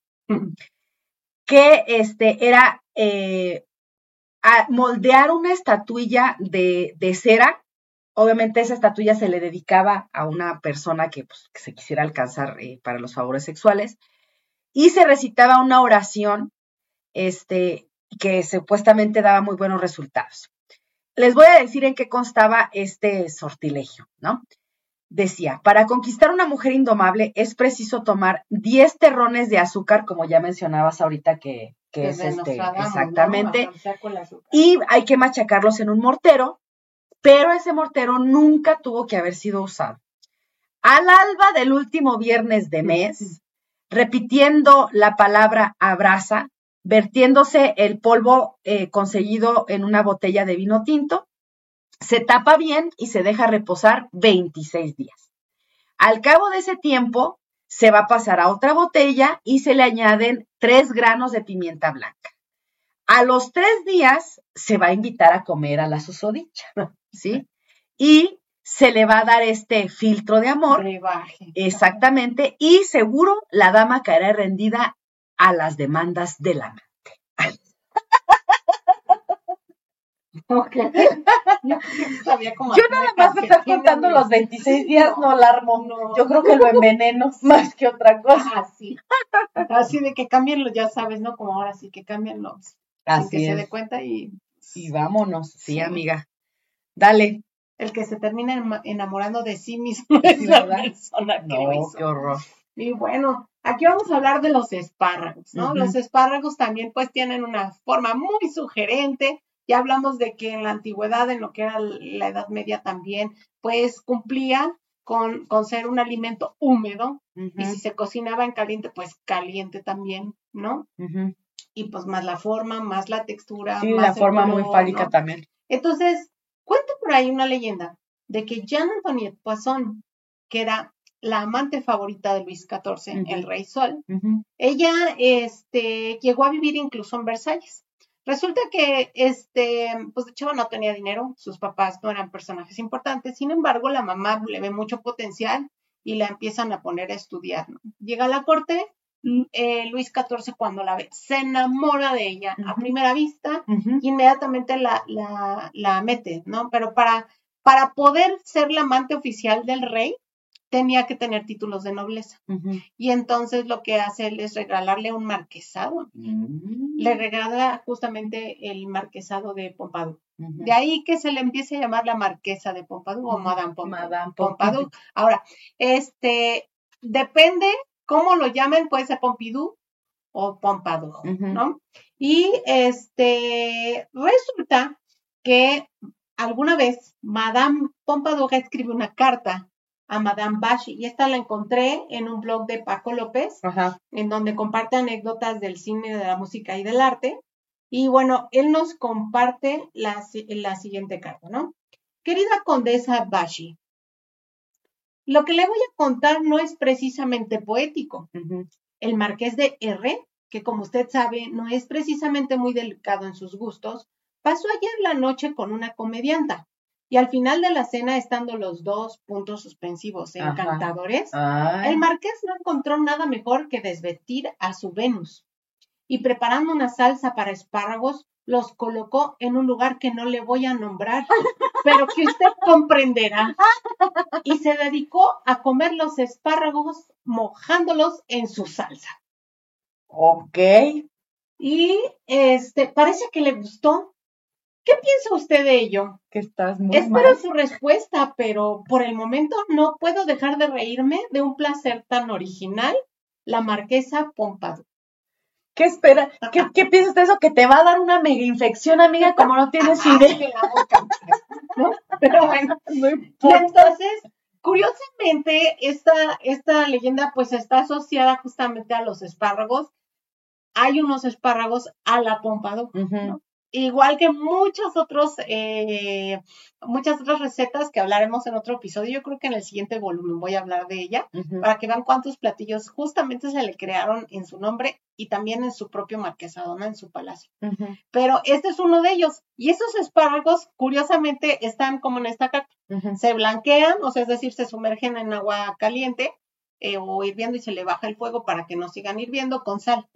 Speaker 1: que este, era eh, a moldear una estatuilla de, cera. Obviamente esa estatuilla se le dedicaba a una persona que, pues, se quisiera alcanzar eh, para los favores sexuales y se recitaba una oración este, que supuestamente daba muy buenos resultados. Les voy a decir en qué constaba este sortilegio, ¿no? Decía, para conquistar una mujer indomable es preciso tomar 10 terrones de azúcar, como ya mencionabas ahorita que, que es este, exactamente, y hay que machacarlos en un mortero, pero ese mortero nunca tuvo que haber sido usado. Al alba del último viernes de mes, repitiendo la palabra abraza, vertiéndose el polvo eh, conseguido en una botella de vino tinto, se tapa bien y se deja reposar 26 días. Al cabo de ese tiempo, se va a pasar a otra botella y se le añaden tres granos de pimienta blanca. A los tres días se va a invitar a comer a la susodicha, ¿sí? Y se le va a dar este filtro de amor. Exactamente. Y seguro la dama caerá rendida a las demandas del amante.
Speaker 2: Okay. Yo,
Speaker 1: nada más me estás contando los 26 días, no alarmo. No. Yo creo que lo enveneno más que otra cosa.
Speaker 2: Así. Así de que cámbienlo, ya sabes, ¿no? Como ahora sí que cámbienlo. Así que se dé cuenta y.
Speaker 1: Y vámonos. Sí, amiga. Dale.
Speaker 2: El que se termina enamorando de sí mismo es la persona que no,
Speaker 1: qué horror.
Speaker 2: Y bueno, aquí vamos a hablar de los espárragos, ¿no? Los espárragos también pues tienen una forma muy sugerente ya hablamos de que en la antigüedad, en lo que era la Edad Media también, pues cumplía con, con ser un alimento húmedo y si se cocinaba en caliente, pues caliente también, ¿no? Y pues más la forma, más la textura.
Speaker 1: Sí, la forma muy fálica también.
Speaker 2: Entonces, cuento por ahí una leyenda de que Jean Antoniette Poisson, que era la amante favorita de Luis XIV, el rey Sol, ella este, llegó a vivir incluso en Versalles. Resulta que, este, pues de hecho no tenía dinero, sus papás no eran personajes importantes, sin embargo, la mamá le ve mucho potencial y la empiezan a poner a estudiar. Llega a la corte, mm, eh, Luis XIV cuando la ve, se enamora de ella a primera vista, inmediatamente la, la, la, mete, ¿no? Pero para, para poder ser la amante oficial del rey, tenía que tener títulos de nobleza. Y entonces lo que hace él es regalarle un marquesado. Mm. Le regala justamente el marquesado de Pompadour. De ahí que se le empiece a llamar la marquesa de Pompadour o Madame Pompadour. Ahora, este, depende cómo lo llamen, puede ser Pompidou o Pompadour, ¿no? Y este, resulta que alguna vez Madame Pompadour escribe una carta a Madame Bashi. Y esta la encontré en un blog de Paco López, en donde comparte anécdotas del cine, de la música y del arte. Y bueno, él nos comparte la, la siguiente carta, ¿no? Querida condesa Bashi, lo que le voy a contar no es precisamente poético. El marqués de R, que como usted sabe no es precisamente muy delicado en sus gustos, pasó ayer la noche con una comedianta. Y al final de la cena, estando los dos puntos suspensivos encantadores, el marqués no encontró nada mejor que desvestir a su Venus. Y preparando una salsa para espárragos, los colocó en un lugar que no le voy a nombrar, pero que usted comprenderá. Y se dedicó a comer los espárragos mojándolos en su salsa.
Speaker 1: Ok.
Speaker 2: Y este, parece que le gustó ¿Qué piensa usted de ello?
Speaker 1: Que estás muy
Speaker 2: Espero su respuesta, pero por el momento no puedo dejar de reírme de un placer tan original, la marquesa Pompadour.
Speaker 1: ¿Qué espera? ¿Qué, ¿Qué, piensas de eso? Que te va a dar una mega infección, amiga, como no tienes idea.
Speaker 2: Pero bueno, entonces, curiosamente, esta, esta leyenda pues está asociada justamente a los espárragos. Hay unos espárragos a la Pompadour, ¿no? Igual que muchos otros, eh, muchas otras recetas que hablaremos en otro episodio. Yo creo que en el siguiente volumen voy a hablar de ella para que vean cuántos platillos justamente se le crearon en su nombre y también en su propio marquesado, en su palacio. Pero este es uno de ellos. Y esos espárragos, curiosamente, están como en esta carta. Se blanquean, o sea, es decir, se sumergen en agua caliente eh, o hirviendo y se le baja el fuego para que no sigan hirviendo con sal.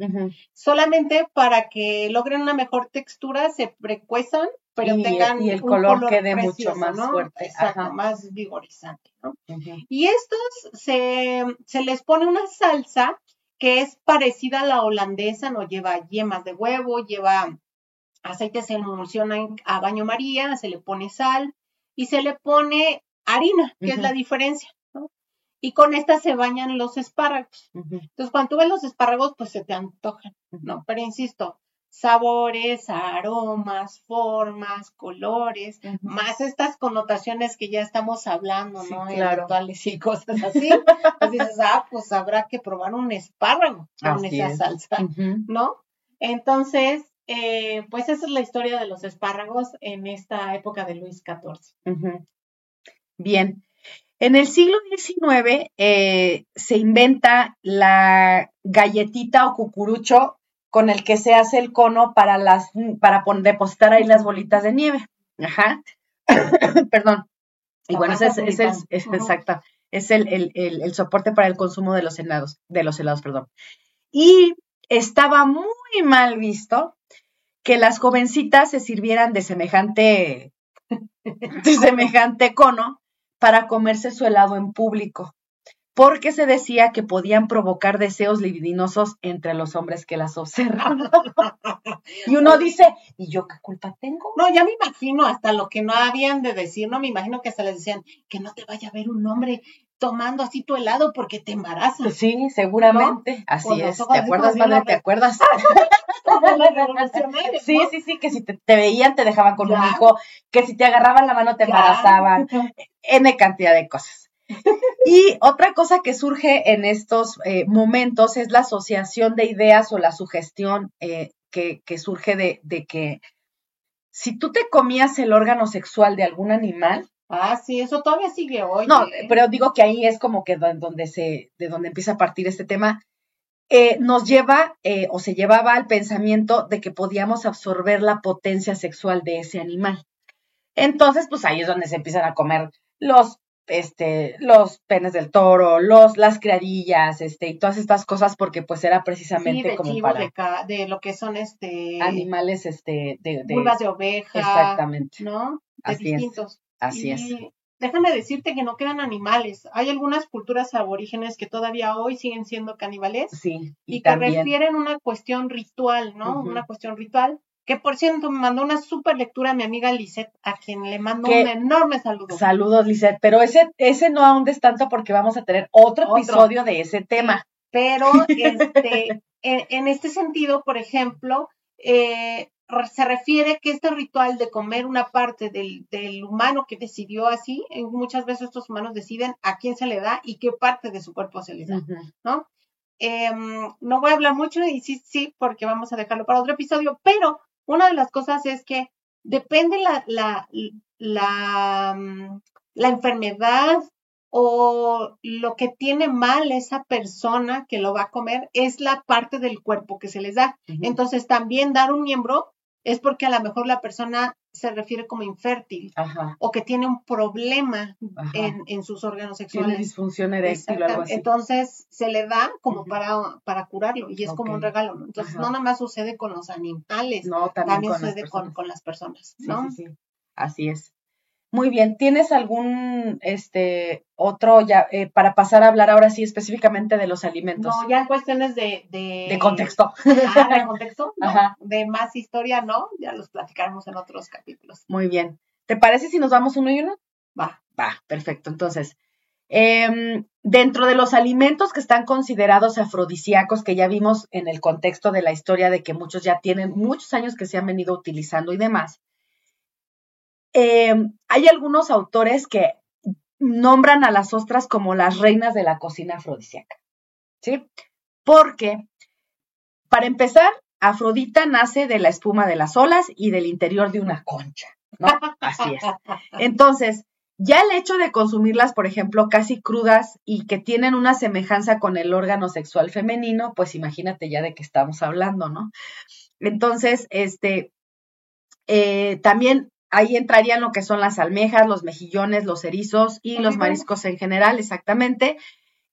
Speaker 2: Solamente para que logren una mejor textura, se precuezan, pero tengan
Speaker 1: y el color, quede mucho más fuerte.
Speaker 2: Exacto, más vigorizante. ¿no? Y estos se, se les pone una salsa que es parecida a la holandesa, no lleva yemas de huevo, lleva aceite, se emulsiona a baño María, se le pone sal y se le pone harina, que es la diferencia y con esta se bañan los espárragos. Entonces, cuando tú ves los espárragos, pues se te antojan, ¿no? Pero insisto, sabores, aromas, formas, colores, más estas connotaciones que ya estamos hablando, ¿no?
Speaker 1: Claro.
Speaker 2: Rituales y cosas así. pues dices, ah, pues habrá que probar un espárrago con esa salsa, ¿no? Entonces, eh, pues esa es la historia de los espárragos en esta época de Luis XIV.
Speaker 1: Bien, en el siglo XIX eh, se inventa la galletita o cucurucho con el que se hace el cono para las para depositar ahí las bolitas de nieve. Ajá. Perdón. Y bueno, ese es, el, es, exacto, es el, el, soporte para el consumo de los helados, de los helados, perdón. Y estaba muy mal visto que las jovencitas se sirvieran de semejante, de semejante cono para comerse su helado en público, porque se decía que podían provocar deseos libidinosos entre los hombres que las observan. y uno dice, ¿y yo qué culpa tengo?
Speaker 2: No, ya me imagino hasta lo que no habían de decir, no me imagino que hasta les decían que no te vaya a ver un hombre tomando así tu helado porque te embarazas.
Speaker 1: Sí, seguramente. Así es. ¿Te acuerdas, madre? ¿Te acuerdas? sí, sí, sí, que si te, veían te dejaban con un hijo, que si te agarraban la mano te embarazaban, N cantidad de cosas. Y otra cosa que surge en estos eh, momentos es la asociación de ideas o la sugestión eh, que, que, surge de, de que si tú te comías el órgano sexual de algún animal,
Speaker 2: Ah, sí, eso todavía sigue hoy.
Speaker 1: No, pero digo que ahí es como que donde se, de donde empieza a partir este tema. Eh, nos lleva eh, o se llevaba al pensamiento de que podíamos absorber la potencia sexual de ese animal. Entonces, pues ahí es donde se empiezan a comer los, este, los penes del toro, los, las criadillas, este, y todas estas cosas, porque pues era precisamente
Speaker 2: de
Speaker 1: como
Speaker 2: para de, de, lo que son este
Speaker 1: animales, este, de, de
Speaker 2: de oveja,
Speaker 1: exactamente,
Speaker 2: ¿no? De distintos.
Speaker 1: Así es.
Speaker 2: Déjame decirte que no quedan animales. Hay algunas culturas aborígenes que todavía hoy siguen siendo caníbales.
Speaker 1: Sí.
Speaker 2: Y, que refieren una cuestión ritual, ¿no? Una cuestión ritual. Que por cierto me mandó una súper lectura mi amiga Lisette, a quien le mando un enorme saludo.
Speaker 1: Saludos, Lisette. Pero ese, ese no ahondes tanto porque vamos a tener otro, episodio de ese tema.
Speaker 2: Pero este, en, este sentido, por ejemplo, eh, se refiere que este ritual de comer una parte del, humano que decidió así, muchas veces estos humanos deciden a quién se le da y qué parte de su cuerpo se les da, ¿no? Em, no voy a hablar mucho y sí, sí, porque vamos a dejarlo para otro episodio, pero una de las cosas es que depende la, la, la, mm, la enfermedad o lo que tiene mal esa persona que lo va a comer es la parte del cuerpo que se les da. Entonces, también dar un miembro es porque a lo mejor la persona se refiere como infértil o que tiene un problema en, sus órganos sexuales. Tiene
Speaker 1: disfunción eréctil o algo así.
Speaker 2: Entonces se le da como para, para curarlo y es como un regalo. Entonces no nada más sucede con los animales, no, también, sucede con, con, las personas. ¿no?
Speaker 1: Sí, sí, Así es. Muy bien, ¿tienes algún este otro ya eh, para pasar a hablar ahora sí específicamente de los alimentos?
Speaker 2: No, ya en cuestiones de de,
Speaker 1: contexto.
Speaker 2: Ah, de contexto, de más historia, no, ya los platicaremos en otros capítulos.
Speaker 1: Muy bien. ¿Te parece si nos vamos uno y uno?
Speaker 2: Va.
Speaker 1: Va, perfecto. Entonces, em, dentro de los alimentos que están considerados afrodisíacos, que ya vimos en el contexto de la historia de que muchos ya tienen muchos años que se han venido utilizando y demás, Em, hay algunos autores que nombran a las ostras como las reinas de la cocina afrodisíaca, ¿sí? Porque, para empezar, Afrodita nace de la espuma de las olas y del interior de una concha, ¿no? Así es. Entonces, ya el hecho de consumirlas, por ejemplo, casi crudas y que tienen una semejanza con el órgano sexual femenino, pues imagínate ya de qué estamos hablando, ¿no? Entonces, este, eh, también ahí entrarían lo que son las almejas, los mejillones, los erizos y los mariscos en general, exactamente.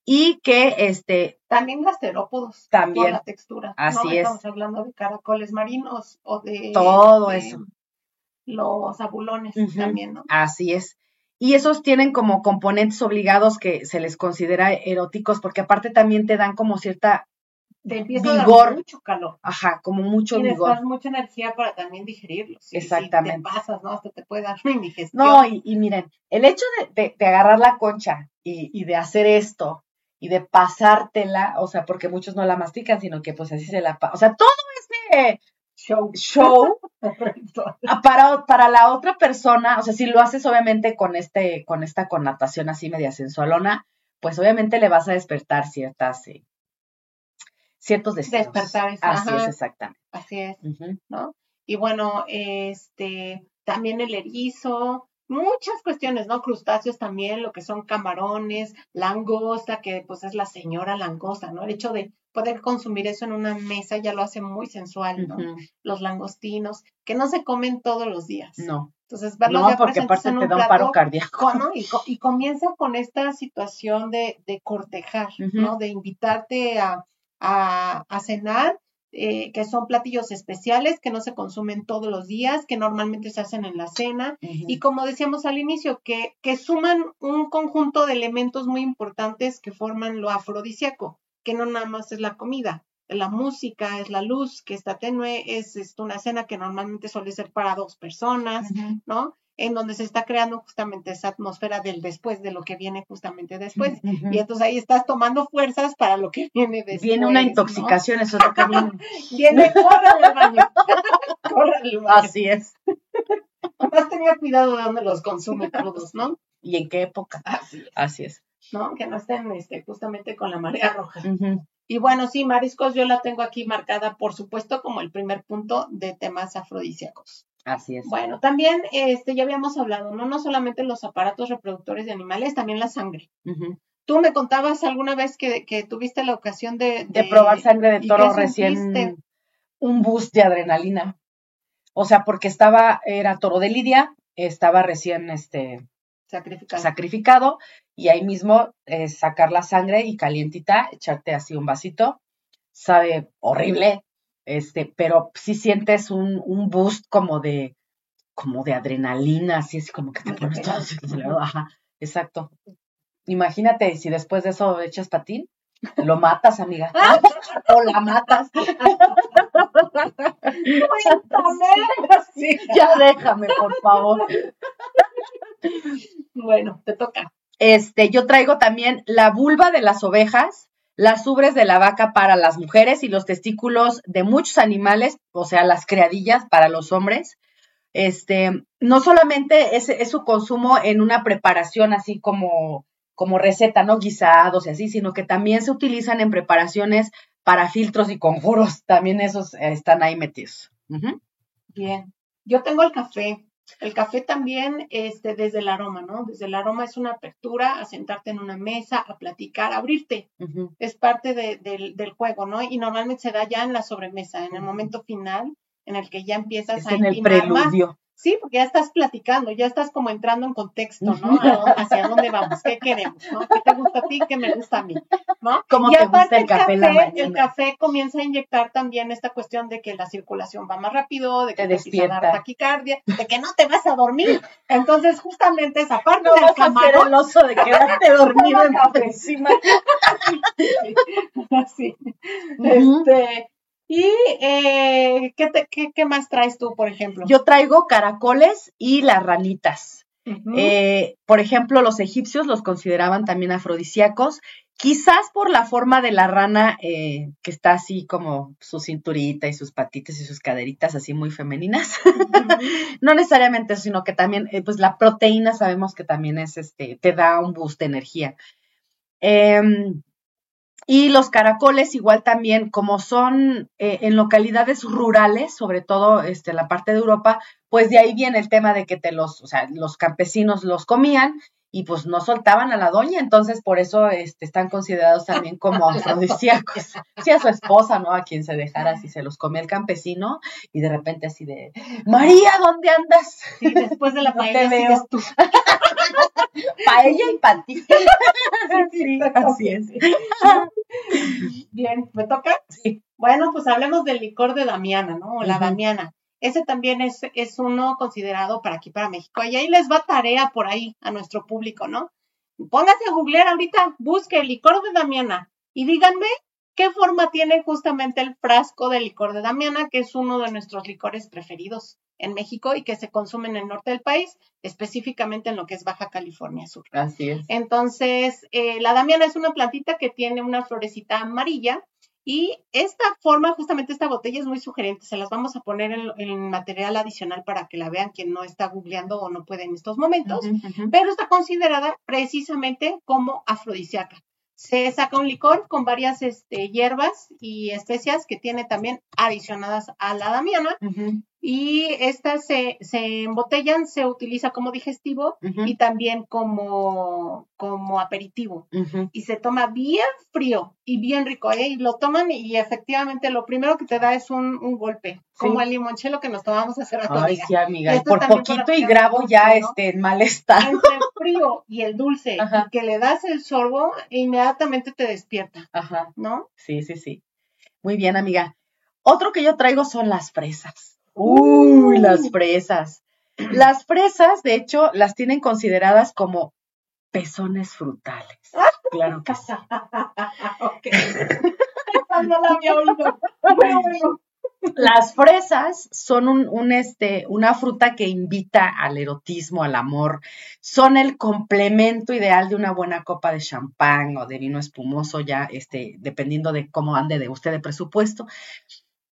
Speaker 1: Y que este.
Speaker 2: También gasterópodos.
Speaker 1: También.
Speaker 2: la textura.
Speaker 1: Así
Speaker 2: es. Estamos hablando de caracoles marinos o de.
Speaker 1: Todo eso.
Speaker 2: Los abulones también, ¿no?
Speaker 1: Así es. Y esos tienen como componentes obligados que se les considera eróticos, porque aparte también te dan como cierta
Speaker 2: te empieza vigor. a dar mucho calor.
Speaker 1: Ajá, como mucho
Speaker 2: y
Speaker 1: vigor.
Speaker 2: mucha energía para también digerirlos.
Speaker 1: Exactamente.
Speaker 2: te pasas, ¿no? Hasta te puede dar una indigestión.
Speaker 1: No, y, miren, el hecho de, agarrar la concha y, de hacer esto y de pasártela, o sea, porque muchos no la mastican, sino que pues así se la O sea, todo ese
Speaker 2: show,
Speaker 1: show para, para la otra persona, o sea, si lo haces obviamente con este, con esta connotación así media sensualona, pues obviamente le vas a despertar ciertas eh, ciertos deseos.
Speaker 2: Despertar.
Speaker 1: Así es, exactamente.
Speaker 2: Así es, ¿no? Y bueno, este, también el erizo, muchas cuestiones, ¿no? Crustáceos también, lo que son camarones, langosta, que pues es la señora langosta, ¿no? El hecho de poder consumir eso en una mesa ya lo hace muy sensual, ¿no? Los langostinos, que no se comen todos los días.
Speaker 1: No.
Speaker 2: Entonces,
Speaker 1: verlos no, porque aparte te da un paro cardíaco.
Speaker 2: ¿no? Y, comienza con esta situación de, de cortejar, ¿no? De invitarte a, a, a cenar, eh, que son platillos especiales que no se consumen todos los días, que normalmente se hacen en la cena. Y como decíamos al inicio, que, que suman un conjunto de elementos muy importantes que forman lo afrodisíaco, que no nada más es la comida, la música, es la luz que está tenue, es, es una cena que normalmente suele ser para dos personas, ¿no? En donde se está creando justamente esa atmósfera del después, de lo que viene justamente después. Y entonces ahí estás tomando fuerzas para lo que viene después.
Speaker 1: Viene una intoxicación, eso es lo que viene.
Speaker 2: viene, córrale al baño. córrale baño.
Speaker 1: Así es.
Speaker 2: Además tenía cuidado de dónde los consume crudos, ¿no?
Speaker 1: Y en qué época.
Speaker 2: Así es.
Speaker 1: Así es.
Speaker 2: ¿No? Que no estén este, justamente con la marea roja. Y bueno, sí, mariscos yo la tengo aquí marcada, por supuesto, como el primer punto de temas afrodisíacos.
Speaker 1: Así es.
Speaker 2: Bueno, también este, ya habíamos hablado, ¿no? No solamente los aparatos reproductores de animales, también la sangre. Tú me contabas alguna vez que, tuviste la ocasión de,
Speaker 1: de, probar sangre de toro recién, un boost de adrenalina. O sea, porque estaba, era toro de Lidia, estaba recién este,
Speaker 2: sacrificado.
Speaker 1: sacrificado y ahí mismo eh, sacar la sangre y calientita, echarte así un vasito. Sabe horrible, este, pero sí sientes un, un boost como de, como de adrenalina, así es como que te pones todo ajá, exacto. Imagínate si después de eso echas patín, lo matas, amiga. o la matas. sí, ya déjame, por favor.
Speaker 2: Bueno, te toca.
Speaker 1: Este, yo traigo también la vulva de las ovejas, las ubres de la vaca para las mujeres y los testículos de muchos animales, o sea, las criadillas para los hombres. Este, no solamente es, su consumo en una preparación así como, como receta, ¿no? Guisados y así, sino que también se utilizan en preparaciones para filtros y conjuros. También esos están ahí metidos.
Speaker 2: Bien. Yo tengo el café. El café también, este, desde el aroma, ¿no? Desde el aroma es una apertura a sentarte en una mesa, a platicar, a abrirte. Es parte del juego, ¿no? Y normalmente se da ya en la sobremesa, en el momento final, en el que ya empiezas a
Speaker 1: en el preludio.
Speaker 2: Sí, porque ya estás platicando, ya estás como entrando en contexto, ¿no? Hacia dónde vamos, qué queremos, ¿no? ¿Qué te gusta a ti, qué me gusta a mí, ¿no?
Speaker 1: ¿Cómo y te aparte gusta el café,
Speaker 2: el café comienza a inyectar también esta cuestión de que la circulación va más rápido, de que te, te a dar taquicardia, de que no te vas a dormir. Entonces, justamente esa parte
Speaker 1: no del camarón. el oso de quedarte dormido en encima.
Speaker 2: Así. Este, ¿Y eh, ¿qué, más traes tú, por ejemplo?
Speaker 1: Yo traigo caracoles y las ranitas. Eh, por ejemplo, los egipcios los consideraban también afrodisíacos, quizás por la forma de la rana eh, que está así como su cinturita y sus patitas y sus caderitas así muy femeninas. no necesariamente eso, sino que también, pues la proteína sabemos que también es este, te da un boost de energía. Em, y los caracoles igual también, como son eh, en localidades rurales, sobre todo este, la parte de Europa, pues de ahí viene el tema de que te los, o sea, los campesinos los comían y pues no soltaban a la doña, entonces por eso este, están considerados también como afrodisíacos. Sí, a su esposa, ¿no? A quien se dejara si se los comía el campesino y de repente así de, María, ¿dónde andas?
Speaker 2: Y después de la
Speaker 1: no veo. tú. Paella y panty.
Speaker 2: sí, así es. Bien, ¿me toca?
Speaker 1: Sí.
Speaker 2: Bueno, pues hablemos del licor de Damiana, ¿no? O la Damiana. Ese también es, es uno considerado para aquí, para México. Y ahí les va tarea por ahí a nuestro público, ¿no? Póngase a googlear ahorita, busque el licor de Damiana y díganme qué forma tiene justamente el frasco de licor de Damiana, que es uno de nuestros licores preferidos en México y que se consume en el norte del país, específicamente en lo que es Baja California Sur.
Speaker 1: Así es.
Speaker 2: Entonces, eh, la Damiana es una plantita que tiene una florecita amarilla y esta forma, justamente esta botella es muy sugerente, se las vamos a poner en, material adicional para que la vean quien no está googleando o no puede en estos momentos, pero está considerada precisamente como afrodisíaca. Se saca un licor con varias este, hierbas y especias que tiene también adicionadas a la damiana y estas se, se, embotellan, se utiliza como digestivo y también como, como aperitivo. Y se toma bien frío y bien rico, ¿eh? Y lo toman y efectivamente lo primero que te da es un, golpe, como el limonchelo que nos tomamos hace rato.
Speaker 1: Ay, sí, amiga, y por poquito y grabo ya este en mal estado.
Speaker 2: Entre el frío y el dulce, y que le das el sorbo, inmediatamente te despierta.
Speaker 1: Ajá.
Speaker 2: ¿No?
Speaker 1: Sí, sí, sí. Muy bien, amiga. Otro que yo traigo son las fresas. Uy, las fresas. Las fresas, de hecho, las tienen consideradas como pezones frutales. Claro que sí.
Speaker 2: no la había oído. Bueno, bueno.
Speaker 1: Las fresas son un, un, este, una fruta que invita al erotismo, al amor. Son el complemento ideal de una buena copa de champán o de vino espumoso, ya este, dependiendo de cómo ande de usted de presupuesto.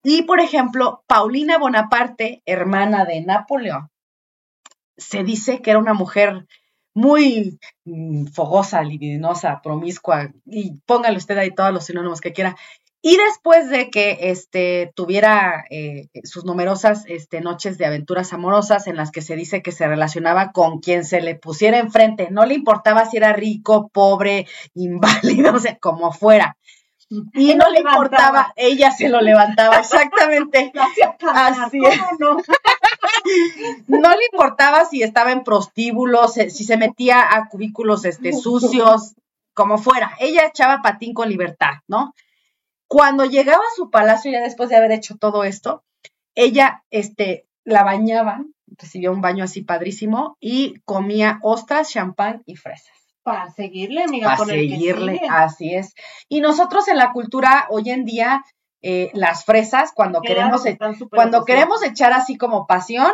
Speaker 1: Y, por ejemplo, Paulina Bonaparte, hermana de Napoleón, se dice que era una mujer muy mm, fogosa, libidinosa, promiscua, y póngale usted ahí todos los sinónimos que quiera. Y después de que este, tuviera eh, sus numerosas este, noches de aventuras amorosas en las que se dice que se relacionaba con quien se le pusiera enfrente, no le importaba si era rico, pobre, inválido, o sea, como fuera. Y no le importaba, ella se lo levantaba, exactamente. Así es.
Speaker 2: No?
Speaker 1: no le importaba si estaba en prostíbulos, si se metía a cubículos este, sucios, como fuera. Ella echaba patín con libertad, ¿no? Cuando llegaba a su palacio, ya después de haber hecho todo esto, ella este, la bañaba, recibió un baño así padrísimo y comía ostras, champán y fresas.
Speaker 2: Para seguirle, amiga.
Speaker 1: Para
Speaker 2: con el que
Speaker 1: seguirle, así es. Y nosotros en la cultura hoy en día, eh, las fresas, cuando
Speaker 2: Claro,
Speaker 1: queremos, e- cuando
Speaker 2: asociadas.
Speaker 1: queremos echar así como pasión,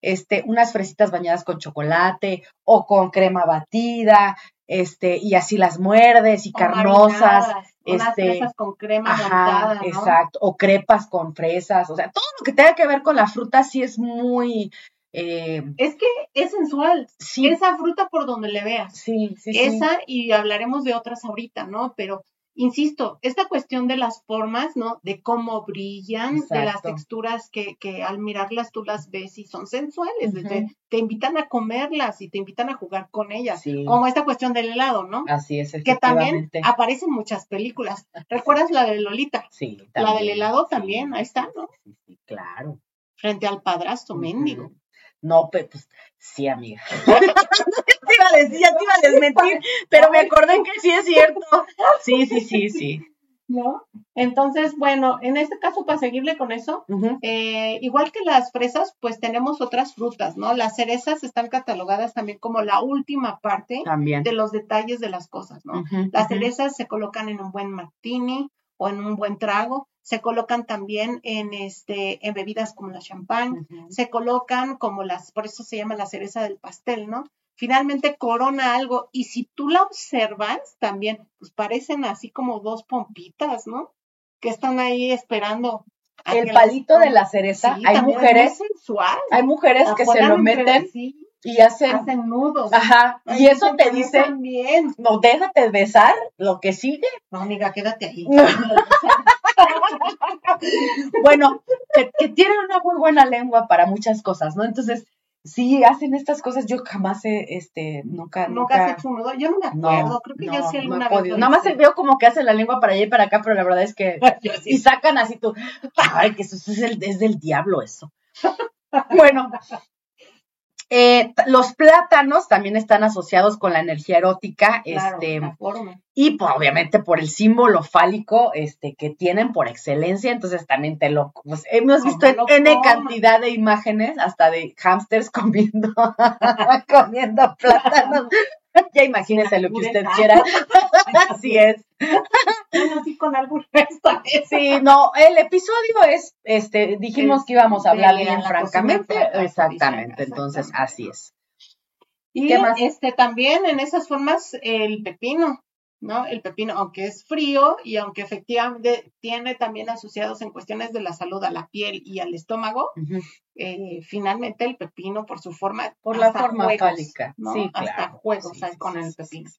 Speaker 1: este, unas fresitas bañadas con chocolate o con crema batida, este, y así las muerdes y
Speaker 2: O
Speaker 1: carnosas.
Speaker 2: unas
Speaker 1: este,
Speaker 2: fresas con crema
Speaker 1: Ajá,
Speaker 2: montada, ¿no?
Speaker 1: exacto. O crepas con fresas. O sea, todo lo que tenga que ver con la fruta sí es muy. Eh,
Speaker 2: Es que es sensual.
Speaker 1: sí,
Speaker 2: Esa fruta por donde le veas.
Speaker 1: sí, sí, sí.
Speaker 2: Esa y hablaremos de otras ahorita, ¿no? Pero insisto, esta cuestión de las formas, ¿no? De cómo brillan, de las texturas que, que al mirarlas tú las ves y son sensuales, te, te invitan a comerlas y te invitan a jugar con ellas,
Speaker 1: Sí.
Speaker 2: como esta cuestión del helado, ¿no?
Speaker 1: Así es,
Speaker 2: que también aparece en muchas películas. ¿Recuerdas la de Lolita?
Speaker 1: Sí,
Speaker 2: La del
Speaker 1: también,
Speaker 2: helado
Speaker 1: sí,
Speaker 2: también, ahí está, ¿no?
Speaker 1: Sí, sí, claro.
Speaker 2: Frente al padrastro, mendigo.
Speaker 1: No, pues sí, amiga. te iba a decir, ya te iba a desmentir, pero me acordé que sí es cierto. Sí, sí, sí, sí.
Speaker 2: ¿No? Entonces, bueno, en este caso, para seguirle con eso. Eh, igual que las fresas, pues tenemos otras frutas, ¿no? Las cerezas están catalogadas también como la última parte
Speaker 1: También.
Speaker 2: de los detalles de las cosas, ¿no? Las cerezas se colocan en un buen martini o en un buen trago, se colocan también en este en bebidas como la champán, se colocan como las, por eso se llama la cereza del pastel, ¿no? Finalmente corona algo y si tú la observas también, pues parecen así como dos pompitas, ¿no? Que están ahí esperando.
Speaker 1: El
Speaker 2: las
Speaker 1: palito de la cereza,
Speaker 2: Sí,
Speaker 1: hay mujeres,
Speaker 2: sensual.
Speaker 1: hay mujeres que se lo meten
Speaker 2: sí,
Speaker 1: y hacen,
Speaker 2: hacen nudos.
Speaker 1: ajá,
Speaker 2: Ay,
Speaker 1: y eso te dice,
Speaker 2: También.
Speaker 1: no, déjate besar lo que sigue.
Speaker 2: No, amiga, quédate ahí.
Speaker 1: Bueno, que, que tienen una muy buena lengua para muchas cosas, ¿no? Entonces, sí hacen estas cosas, yo jamás he, este, nunca,
Speaker 2: Nunca has
Speaker 1: nunca,
Speaker 2: hecho un nudo. Yo no me
Speaker 1: no,
Speaker 2: acuerdo. Creo que yo
Speaker 1: no,
Speaker 2: sí
Speaker 1: no
Speaker 2: alguna vez.
Speaker 1: podido.
Speaker 2: lo
Speaker 1: Nada más
Speaker 2: hice.
Speaker 1: veo como que hacen la lengua para allá y para acá, pero la verdad es que,
Speaker 2: sí.
Speaker 1: y sacan así tú, ay, que eso es, el, es del diablo eso. Bueno, eh, los plátanos también están asociados con la energía erótica,
Speaker 2: Claro,
Speaker 1: este, y pues, obviamente por el símbolo fálico este, que tienen por excelencia, entonces también te lo, pues, hemos visto en N cantidad de imágenes, hasta de hámsters comiendo, comiendo plátanos. Ya imagínese lo que usted quiera. Así es.
Speaker 2: Bueno, así con algún resto.
Speaker 1: Sí, no, el episodio es, este, dijimos que íbamos a hablar
Speaker 2: la
Speaker 1: bien francamente,
Speaker 2: franca,
Speaker 1: exactamente, entonces así es.
Speaker 2: Y
Speaker 1: ¿Qué más?
Speaker 2: este también en esas formas el pepino, ¿no? El pepino, aunque es frío y aunque efectivamente tiene también asociados en cuestiones de la salud a la piel y al estómago, eh, finalmente el pepino por su forma,
Speaker 1: Por la forma
Speaker 2: juegos,
Speaker 1: fálica,
Speaker 2: ¿no?
Speaker 1: sí,
Speaker 2: Hasta
Speaker 1: claro.
Speaker 2: juegos
Speaker 1: Sí,
Speaker 2: hay
Speaker 1: sí,
Speaker 2: con el pepino.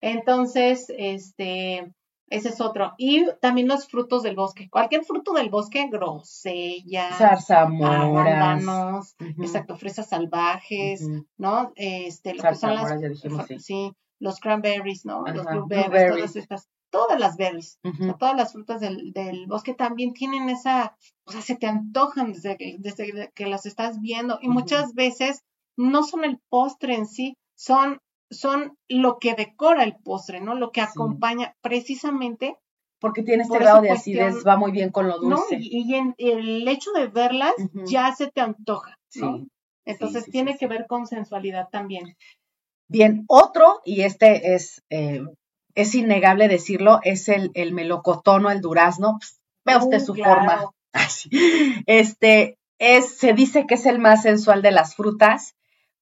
Speaker 2: Entonces, este, ese es otro. Y también los frutos del bosque. Cualquier fruto del bosque, grosella,
Speaker 1: Zarzamoras.
Speaker 2: arándanos,
Speaker 1: Ujú,
Speaker 2: exacto, fresas salvajes. ¿no? Este, lo que son las,
Speaker 1: ya dijimos, sí.
Speaker 2: sí, los cranberries, ¿no? los blueberries,
Speaker 1: blueberries.
Speaker 2: todas estas, todas las berries, o sea,
Speaker 1: Ujú.
Speaker 2: todas las frutas del, del bosque también tienen esa, o sea, se te antojan desde que, desde que las estás viendo y muchas veces no son el postre en sí, son, son lo que decora el postre, ¿no? Lo que
Speaker 1: Sí.
Speaker 2: acompaña precisamente
Speaker 1: Porque tiene este
Speaker 2: Por
Speaker 1: grado de
Speaker 2: cuestión-
Speaker 1: acidez, va muy bien con lo
Speaker 2: ¿no?
Speaker 1: dulce.
Speaker 2: Y, y en el hecho de verlas ya se te antoja, ¿no?
Speaker 1: Sí.
Speaker 2: Entonces
Speaker 1: sí, sí,
Speaker 2: tiene
Speaker 1: sí.
Speaker 2: que ver con sensualidad también.
Speaker 1: Bien, otro, y este es, eh, es innegable decirlo, es el, el melocotón o el durazno. Vea usted
Speaker 2: Uh,
Speaker 1: su
Speaker 2: claro.
Speaker 1: forma. Así. Este, es, se dice que es el más sensual de las frutas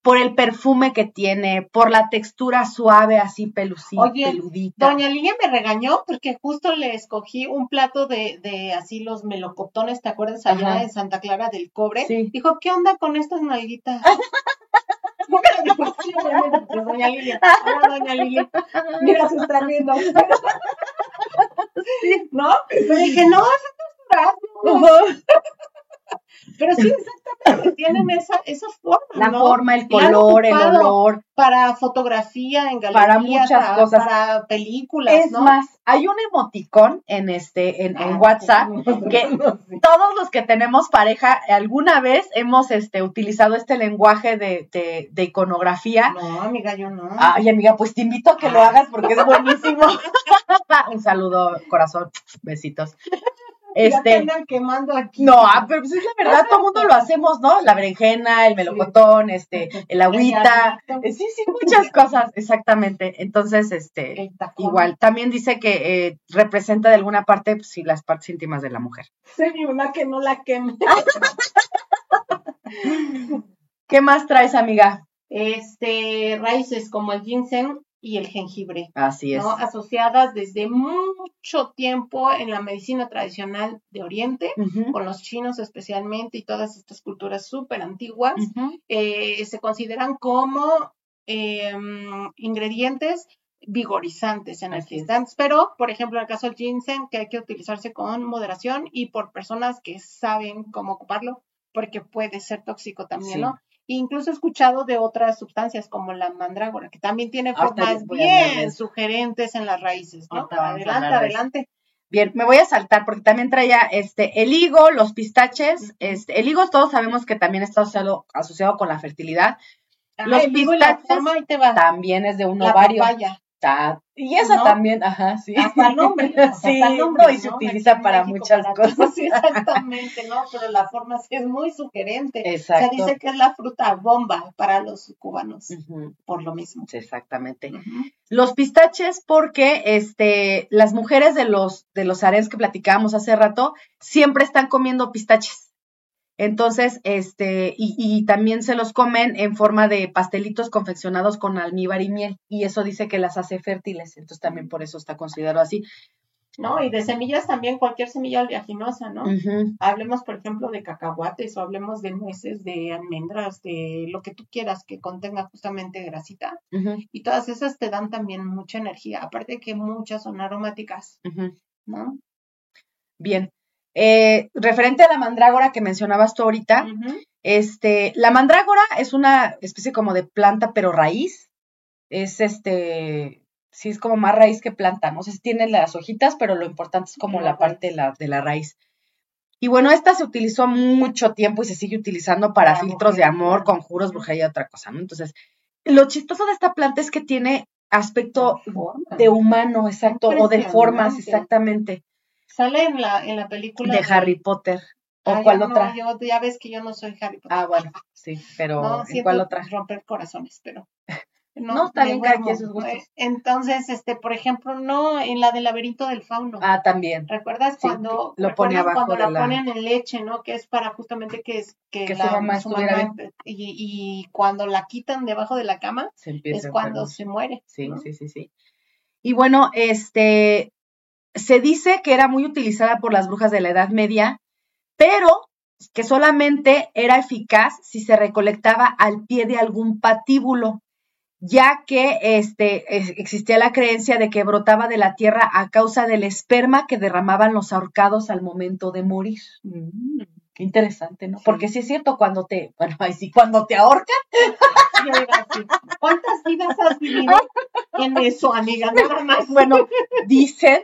Speaker 1: por el perfume que tiene, por la textura suave, así pelucita,
Speaker 2: Oye,
Speaker 1: peludita.
Speaker 2: Doña Lilia me regañó porque justo le escogí un plato de, de así los melocotones, ¿te acuerdas? Allá
Speaker 1: Ajá.
Speaker 2: en Santa Clara del Cobre.
Speaker 1: Sí.
Speaker 2: Dijo, ¿qué onda con estas nalguitas? Porque Doña Lilia. Hola, Doña Lilia. Mira, está riendo. ¿No? Le dije, no, eso es durazno. Pero sí, exactamente, tienen esa, esa forma,
Speaker 1: La
Speaker 2: ¿no?
Speaker 1: forma, el color, el olor.
Speaker 2: Para fotografía en
Speaker 1: Para
Speaker 2: galerías,
Speaker 1: muchas
Speaker 2: para,
Speaker 1: cosas.
Speaker 2: para películas,
Speaker 1: Es
Speaker 2: ¿no?
Speaker 1: más, hay un emoticón en este, en, en
Speaker 2: Ah,
Speaker 1: WhatsApp que todos los que tenemos pareja alguna vez hemos este, utilizado este lenguaje de, de, de iconografía.
Speaker 2: No, amiga, yo no.
Speaker 1: Ay, amiga, pues te invito a que lo hagas porque es buenísimo. Un saludo, corazón, besitos.
Speaker 2: Ya te
Speaker 1: Este,
Speaker 2: andan quemando aquí.
Speaker 1: no, ah, pero pues es la verdad, todo el mundo lo hacemos, ¿no? La berenjena, el melocotón, este, el agüita, eh, sí, sí, muchas cosas, exactamente. Entonces, este, igual, también dice que eh, representa de alguna parte, pues, sí, las partes íntimas de la mujer.
Speaker 2: Se vi una que no la queme.
Speaker 1: ¿Qué más traes, amiga?
Speaker 2: Este, raíces como el ginseng y el jengibre,
Speaker 1: Así es.
Speaker 2: ¿no? Asociadas desde mucho tiempo en la medicina tradicional de Oriente, con los chinos especialmente y todas estas culturas súper antiguas. eh, se consideran como eh, ingredientes vigorizantes, energizantes, pero, por ejemplo, en el caso del ginseng, que hay que utilizarse con moderación y por personas que saben cómo ocuparlo, porque puede ser tóxico también,
Speaker 1: Sí.
Speaker 2: ¿no? Incluso he escuchado de otras sustancias como la mandrágora, que también tiene
Speaker 1: Ahorita
Speaker 2: formas bien sugerentes en las raíces, Adelante, adelante.
Speaker 1: Bien, me voy a saltar porque también traía este el higo, los pistaches, este el higo todos sabemos que también está asociado, asociado con la fertilidad. Los
Speaker 2: Ay, digo, la
Speaker 1: pistaches
Speaker 2: forma, ahí te va.
Speaker 1: También es de un
Speaker 2: La
Speaker 1: ovario.
Speaker 2: papaya.
Speaker 1: Y esa
Speaker 2: ¿No?
Speaker 1: también, ajá, sí.
Speaker 2: Hasta el nombre.
Speaker 1: Sí,
Speaker 2: hasta el nombre,
Speaker 1: no, y se
Speaker 2: ¿no?
Speaker 1: utiliza
Speaker 2: Aquí
Speaker 1: para
Speaker 2: México,
Speaker 1: muchas
Speaker 2: para
Speaker 1: cosas.
Speaker 2: Sí, exactamente, ¿no? Pero la forma sí es muy sugerente.
Speaker 1: Exacto.
Speaker 2: Se dice que es la fruta bomba para los cubanos, por lo mismo.
Speaker 1: exactamente. Los pistaches, porque este, las mujeres de los, de los harems que platicábamos hace rato, siempre están comiendo pistaches. Entonces, este, y, y también se los comen en forma de pastelitos confeccionados con almíbar y miel. Y eso dice que las hace fértiles. Entonces también por eso está considerado así.
Speaker 2: ¿No? Y de semillas también, cualquier semilla oleaginosa, ¿no? Hablemos, por ejemplo, de cacahuates o hablemos de nueces, de almendras, de lo que tú quieras que contenga justamente grasita. Y todas esas te dan también mucha energía. Aparte que muchas son aromáticas. ¿no?
Speaker 1: Bien. Eh, referente a la mandrágora que mencionabas tú ahorita. Este, la mandrágora es una especie como de planta, pero raíz. Es este, sí es como más raíz que planta, no sé si tiene las hojitas, pero lo importante es como
Speaker 2: La
Speaker 1: la parte de la, de la raíz. Y bueno, esta se utilizó mucho tiempo y se sigue utilizando para filtros de amor, conjuros, brujería y otra cosa, ¿no? Entonces, lo chistoso de esta planta es que tiene aspecto de humano, exacto, o de formas, exactamente,
Speaker 2: Sale en la, en la película
Speaker 1: de Harry Potter. ¿O
Speaker 2: Ah,
Speaker 1: cuál
Speaker 2: ya
Speaker 1: otra?
Speaker 2: No, yo, ya ves que yo no soy Harry Potter.
Speaker 1: Ah, bueno, sí, pero
Speaker 2: no,
Speaker 1: ¿en cuál otra?
Speaker 2: romper corazones, pero
Speaker 1: No, está
Speaker 2: me
Speaker 1: bien, cada quien sus gustos.
Speaker 2: Eh, Entonces, este, por ejemplo, no, en la del laberinto del fauno.
Speaker 1: Ah, también.
Speaker 2: ¿Recuerdas
Speaker 1: sí,
Speaker 2: cuando
Speaker 1: lo pone abajo
Speaker 2: cuando
Speaker 1: de
Speaker 2: la
Speaker 1: la-
Speaker 2: ponen en leche, ¿no? Que es para justamente que es que,
Speaker 1: Que su
Speaker 2: la,
Speaker 1: mamá
Speaker 2: mamá- y, y cuando la quitan debajo de la cama
Speaker 1: Se
Speaker 2: es cuando se muere.
Speaker 1: Sí,
Speaker 2: ¿no?
Speaker 1: sí, sí, sí. Y bueno, este, se dice que era muy utilizada por las brujas de la Edad Media, pero que solamente era eficaz si se recolectaba al pie de algún patíbulo, ya que este, es- existía la creencia de que brotaba de la tierra a causa del esperma que derramaban los ahorcados al momento de morir.
Speaker 2: Mm.
Speaker 1: Qué interesante, ¿no?
Speaker 2: Sí.
Speaker 1: Porque sí es cierto, cuando te, bueno, ahí sí, cuando te ahorcan,
Speaker 2: ¿Cuántas vidas has vivido en eso, amiga? Nada más.
Speaker 1: Bueno, dicen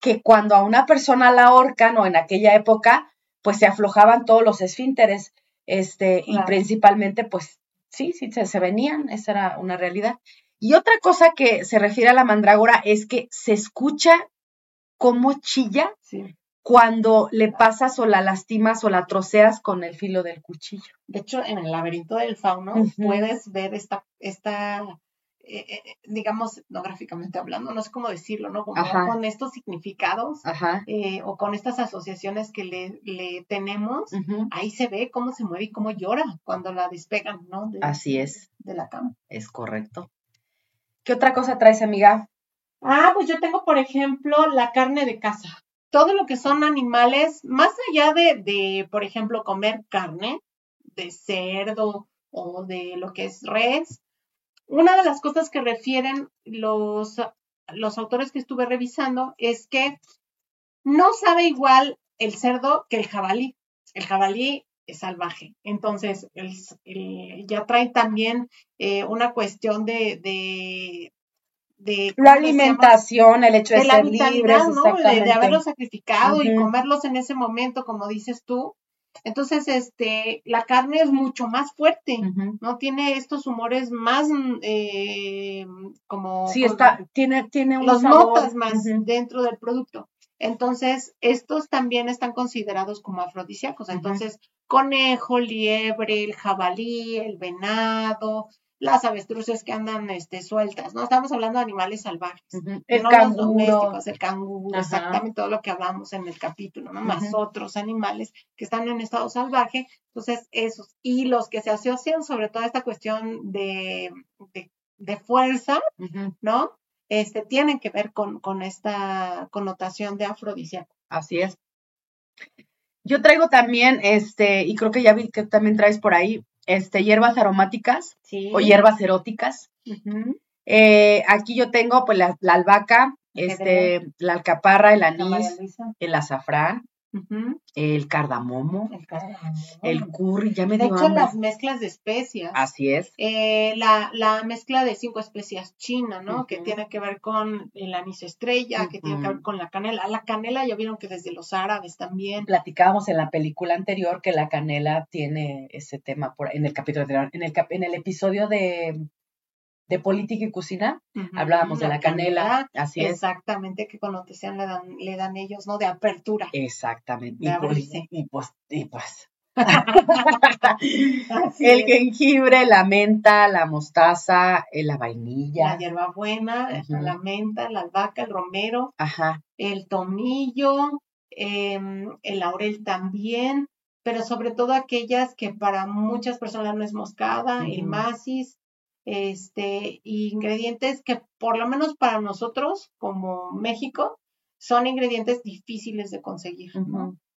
Speaker 1: que cuando a una persona la ahorcan o en aquella época, pues se aflojaban todos los esfínteres, este, y principalmente, pues sí, sí, se, se venían, esa era una realidad. Y otra cosa que se refiere a la mandrágora es que se escucha cómo chilla
Speaker 2: Sí.
Speaker 1: cuando le pasas o la lastimas o la troceas con el filo del cuchillo.
Speaker 2: De hecho, en el laberinto del fauno puedes ver esta, esta eh, eh, digamos, etnográficamente hablando, no sé cómo decirlo, ¿no? Como
Speaker 1: Ajá.
Speaker 2: con estos significados
Speaker 1: Ajá.
Speaker 2: eh, o con estas asociaciones que le, le tenemos, ahí se ve cómo se mueve y cómo llora cuando la despegan, ¿no? De,
Speaker 1: Así es.
Speaker 2: De la cama.
Speaker 1: Es correcto. ¿Qué otra cosa traes, amiga?
Speaker 2: Ah, pues yo tengo, por ejemplo, la carne de casa. Todo lo que son animales, más allá de, de, por ejemplo, comer carne de cerdo o de lo que es res, una de las cosas que refieren los, los autores que estuve revisando es que no sabe igual el cerdo que el jabalí. El jabalí es salvaje. Entonces, el, el- ya trae también eh, una cuestión de, de, de
Speaker 1: La alimentación, el hecho de,
Speaker 2: de la
Speaker 1: ser
Speaker 2: vitalidad,
Speaker 1: libres,
Speaker 2: ¿no? De, haberlos sacrificado y comerlos en ese momento, como dices tú. Entonces, este, la carne es mucho más fuerte. ¿no? Tiene estos humores más, eh, como...
Speaker 1: Sí, está, tiene, tiene un
Speaker 2: Los
Speaker 1: sabor.
Speaker 2: notas más dentro del producto. Entonces, estos también están considerados como afrodisíacos. Entonces, conejo, liebre, el jabalí, el venado, las avestruces que andan este, sueltas, ¿no? Estamos hablando de animales salvajes.
Speaker 1: Ujú. El
Speaker 2: no los domésticos, el canguro,
Speaker 1: Ajá.
Speaker 2: exactamente todo lo que hablamos en el capítulo, ¿no? Más otros animales que están en estado salvaje. Entonces, esos. Y los que se asocian sobre todo a esta cuestión de, de, de fuerza. ¿no? Este, tienen que ver con, con esta connotación de afrodisíaco.
Speaker 1: Así es. Yo traigo también, este, y creo que ya vi que también traes por ahí, este, hierbas aromáticas
Speaker 2: Sí.
Speaker 1: o hierbas eróticas. Eh, aquí yo tengo, pues, la, la albahaca, este, la alcaparra, el anís, el azafrán, El cardamomo,
Speaker 2: El cardamomo.
Speaker 1: el curry, ya me
Speaker 2: De hecho,
Speaker 1: hambre.
Speaker 2: las mezclas de especias.
Speaker 1: Así es.
Speaker 2: Eh, la, la mezcla de cinco especias china, ¿no? Que tiene que ver con el anís estrella, que tiene que ver con la canela. La canela ya vieron que desde los árabes también.
Speaker 1: Platicábamos en la película anterior que la canela tiene ese tema por, en el capítulo el, en el episodio de, de política y cocina, hablábamos de la canela, así es.
Speaker 2: Exactamente, qué connotación le dan, le dan ellos, ¿no? De apertura.
Speaker 1: Exactamente.
Speaker 2: De
Speaker 1: Y pues, y pues, y pues. El
Speaker 2: es.
Speaker 1: jengibre, la menta, la mostaza, eh, la vainilla.
Speaker 2: La hierbabuena, la menta, la albahaca, el romero,
Speaker 1: Ajá.
Speaker 2: el tomillo, em, el laurel también, pero sobre todo aquellas que para muchas personas no es moscada, el macis, este, ingredientes que por lo menos para nosotros como México son ingredientes difíciles de conseguir,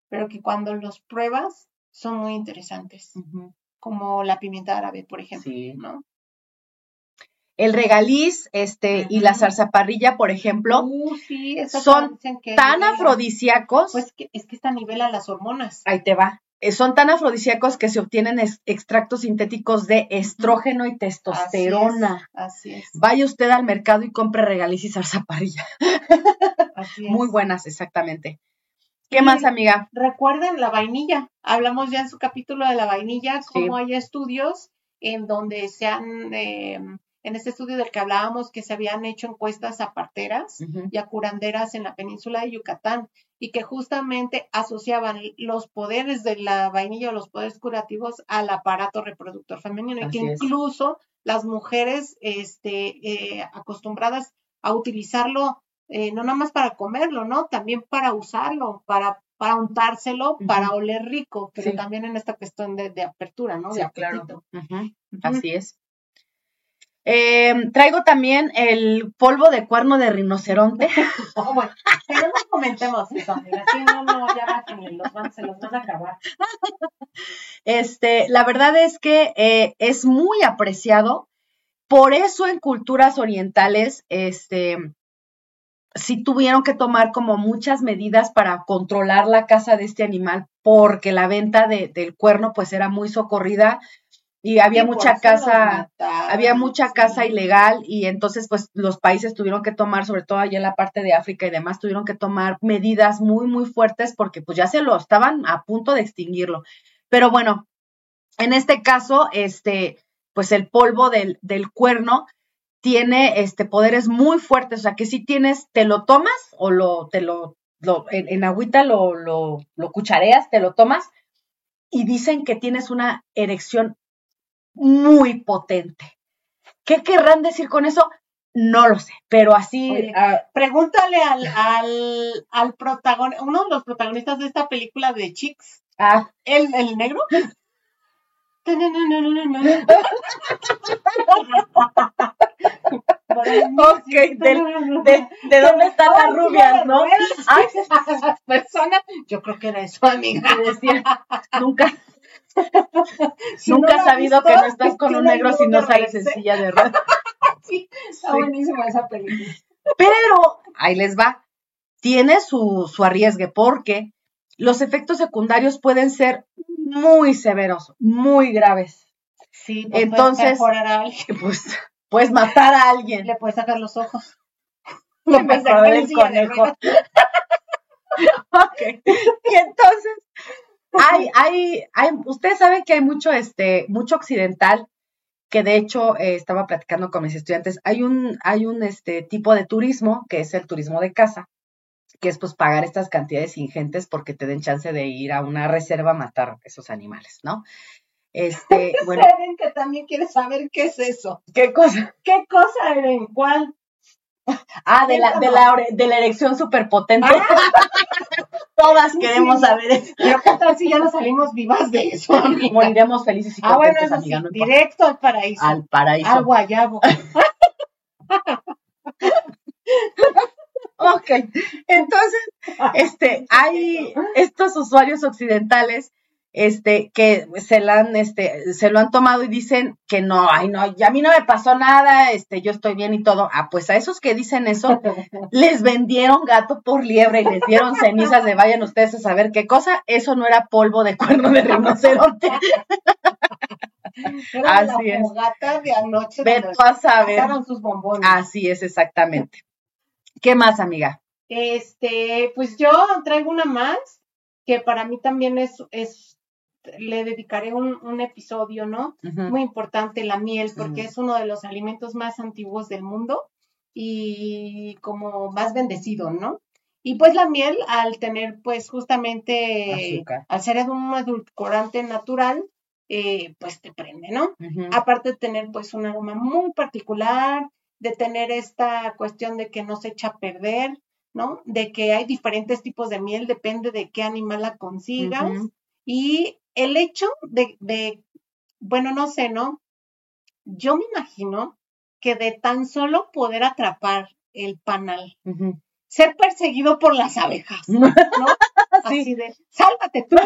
Speaker 2: Pero que cuando los pruebas son muy interesantes, como la pimienta árabe, por ejemplo,
Speaker 1: Sí.
Speaker 2: ¿no?
Speaker 1: El regaliz, este, y la zarzaparrilla, por ejemplo,
Speaker 2: Uh, sí,
Speaker 1: son
Speaker 2: que
Speaker 1: tan afrodisíacos.
Speaker 2: Pues que, es que esta nivela las hormonas.
Speaker 1: ahí te va. Eh, Son tan afrodisíacos que se obtienen ex- extractos sintéticos de estrógeno y testosterona.
Speaker 2: Así es.
Speaker 1: Vaya usted al mercado y compre regaliz y zarzaparrilla.
Speaker 2: Así es.
Speaker 1: Muy buenas, exactamente. ¿Qué más, amiga?
Speaker 2: Recuerden la vainilla. Hablamos ya en su capítulo de la vainilla,
Speaker 1: Sí.
Speaker 2: cómo hay estudios en donde se han, eh, en este estudio del que hablábamos, que se habían hecho encuestas a parteras y a curanderas en la península de Yucatán y que justamente asociaban los poderes de la vainilla o los poderes curativos al aparato reproductor femenino y que
Speaker 1: es.
Speaker 2: incluso las mujeres este, eh, acostumbradas a utilizarlo eh, no nada más para comerlo, ¿no? También para usarlo, para, para untárselo, para oler rico, pero
Speaker 1: Sí.
Speaker 2: también en esta cuestión de, de apertura, ¿no?
Speaker 1: Sí,
Speaker 2: de
Speaker 1: claro. Así es. Eh, traigo también el polvo de cuerno de rinoceronte.
Speaker 2: Oh, bueno, pero no comentemos eso, amiga. No, no, ya bájenle, los van, se los van a acabar.
Speaker 1: Este, la verdad es que eh, es muy apreciado. Por eso en culturas orientales, este, sí tuvieron que tomar como muchas medidas para controlar la caza de este animal, porque la venta de- del cuerno pues era muy socorrida y había mucha
Speaker 2: mataron,
Speaker 1: había mucha
Speaker 2: sí.
Speaker 1: caza ilegal y entonces pues los países tuvieron que tomar, sobre todo allá en la parte de África y demás, tuvieron que tomar medidas muy, muy fuertes porque pues ya se lo estaban a punto de extinguirlo. Pero bueno, en este caso, este, pues el polvo del, del cuerno tiene este poderes muy fuertes, o sea que si tienes, te lo tomas o lo, te lo, en, en, agüita lo, lo, lo cuchareas, te lo tomas y dicen que tienes una erección muy potente. ¿Qué querrán decir con eso? No lo sé, pero así.
Speaker 2: Ah, pregúntale al, al, al protagonista, uno de los protagonistas de esta película de Chicks.
Speaker 1: Ah.
Speaker 2: ¿El, el negro?
Speaker 1: ok, de, de, dónde están las rubias, ¿no?
Speaker 2: Ay, personas, yo creo que era eso, amiga.
Speaker 1: nunca, nunca has sabido que no estás con un negro si no sales en silla de ruedas.
Speaker 2: sí, está buenísima esa película.
Speaker 1: Pero, ahí les va, tiene su, su arriesgue porque los efectos secundarios pueden ser muy severos, muy graves.
Speaker 2: Sí, pues
Speaker 1: entonces, pues puedes matar a alguien.
Speaker 2: Le puedes sacar los ojos.
Speaker 1: Le puedes sacar el conejo. ok. Y entonces, hay, hay, hay, ustedes saben que hay mucho, este, mucho occidental que de hecho eh, estaba platicando con mis estudiantes. Hay un, hay un este tipo de turismo que es el turismo de casa, que es pues pagar estas cantidades ingentes porque te den chance de ir a una reserva a matar esos animales, ¿no? Este, bueno.
Speaker 2: Eren, que también quiere saber qué es eso.
Speaker 1: ¿Qué cosa?
Speaker 2: ¿Qué cosa, Eren? ¿Cuál?
Speaker 1: Ah, de la, de la, de la erección superpotente. Ah. Todas queremos saber eso.
Speaker 2: Pero qué tal si ya no salimos vivas de eso, amiga?
Speaker 1: Moriremos felices y
Speaker 2: ah,
Speaker 1: contentos,
Speaker 2: bueno,
Speaker 1: amiga.
Speaker 2: Sí, directo al paraíso.
Speaker 1: Al paraíso.
Speaker 2: Al guayabo.
Speaker 1: ok. Entonces, este, hay estos usuarios occidentales este, que se la han, este, se lo han tomado y dicen que no, ay, no, ya a mí no me pasó nada, este, yo estoy bien y todo. Ah, pues a esos que dicen eso, les vendieron gato por liebre y les dieron cenizas de vayan ustedes a saber qué cosa. Eso no era polvo de cuerno de rinoceronte.
Speaker 2: Era Así la es. de anoche.
Speaker 1: Ve a saber.
Speaker 2: sus bombones.
Speaker 1: Así es, exactamente. ¿Qué más, amiga?
Speaker 2: Este, pues yo traigo una más que para mí también es, es le dedicaré un, episodio, ¿no? Muy importante, la miel, porque es uno de los alimentos más antiguos del mundo y como más bendecido, ¿no? Y pues la miel, al tener pues justamente, al ser un edulcorante natural, eh, pues te prende, ¿no? Aparte de tener pues un aroma muy particular, de tener esta cuestión de que no se echa a perder, ¿no? De que hay diferentes tipos de miel, depende de qué animal la consigas. Y el hecho de, de, bueno, no sé, ¿no? Yo me imagino que de tan solo poder atrapar el panal, ser perseguido por las abejas, ¿no? Así de, sálvate tú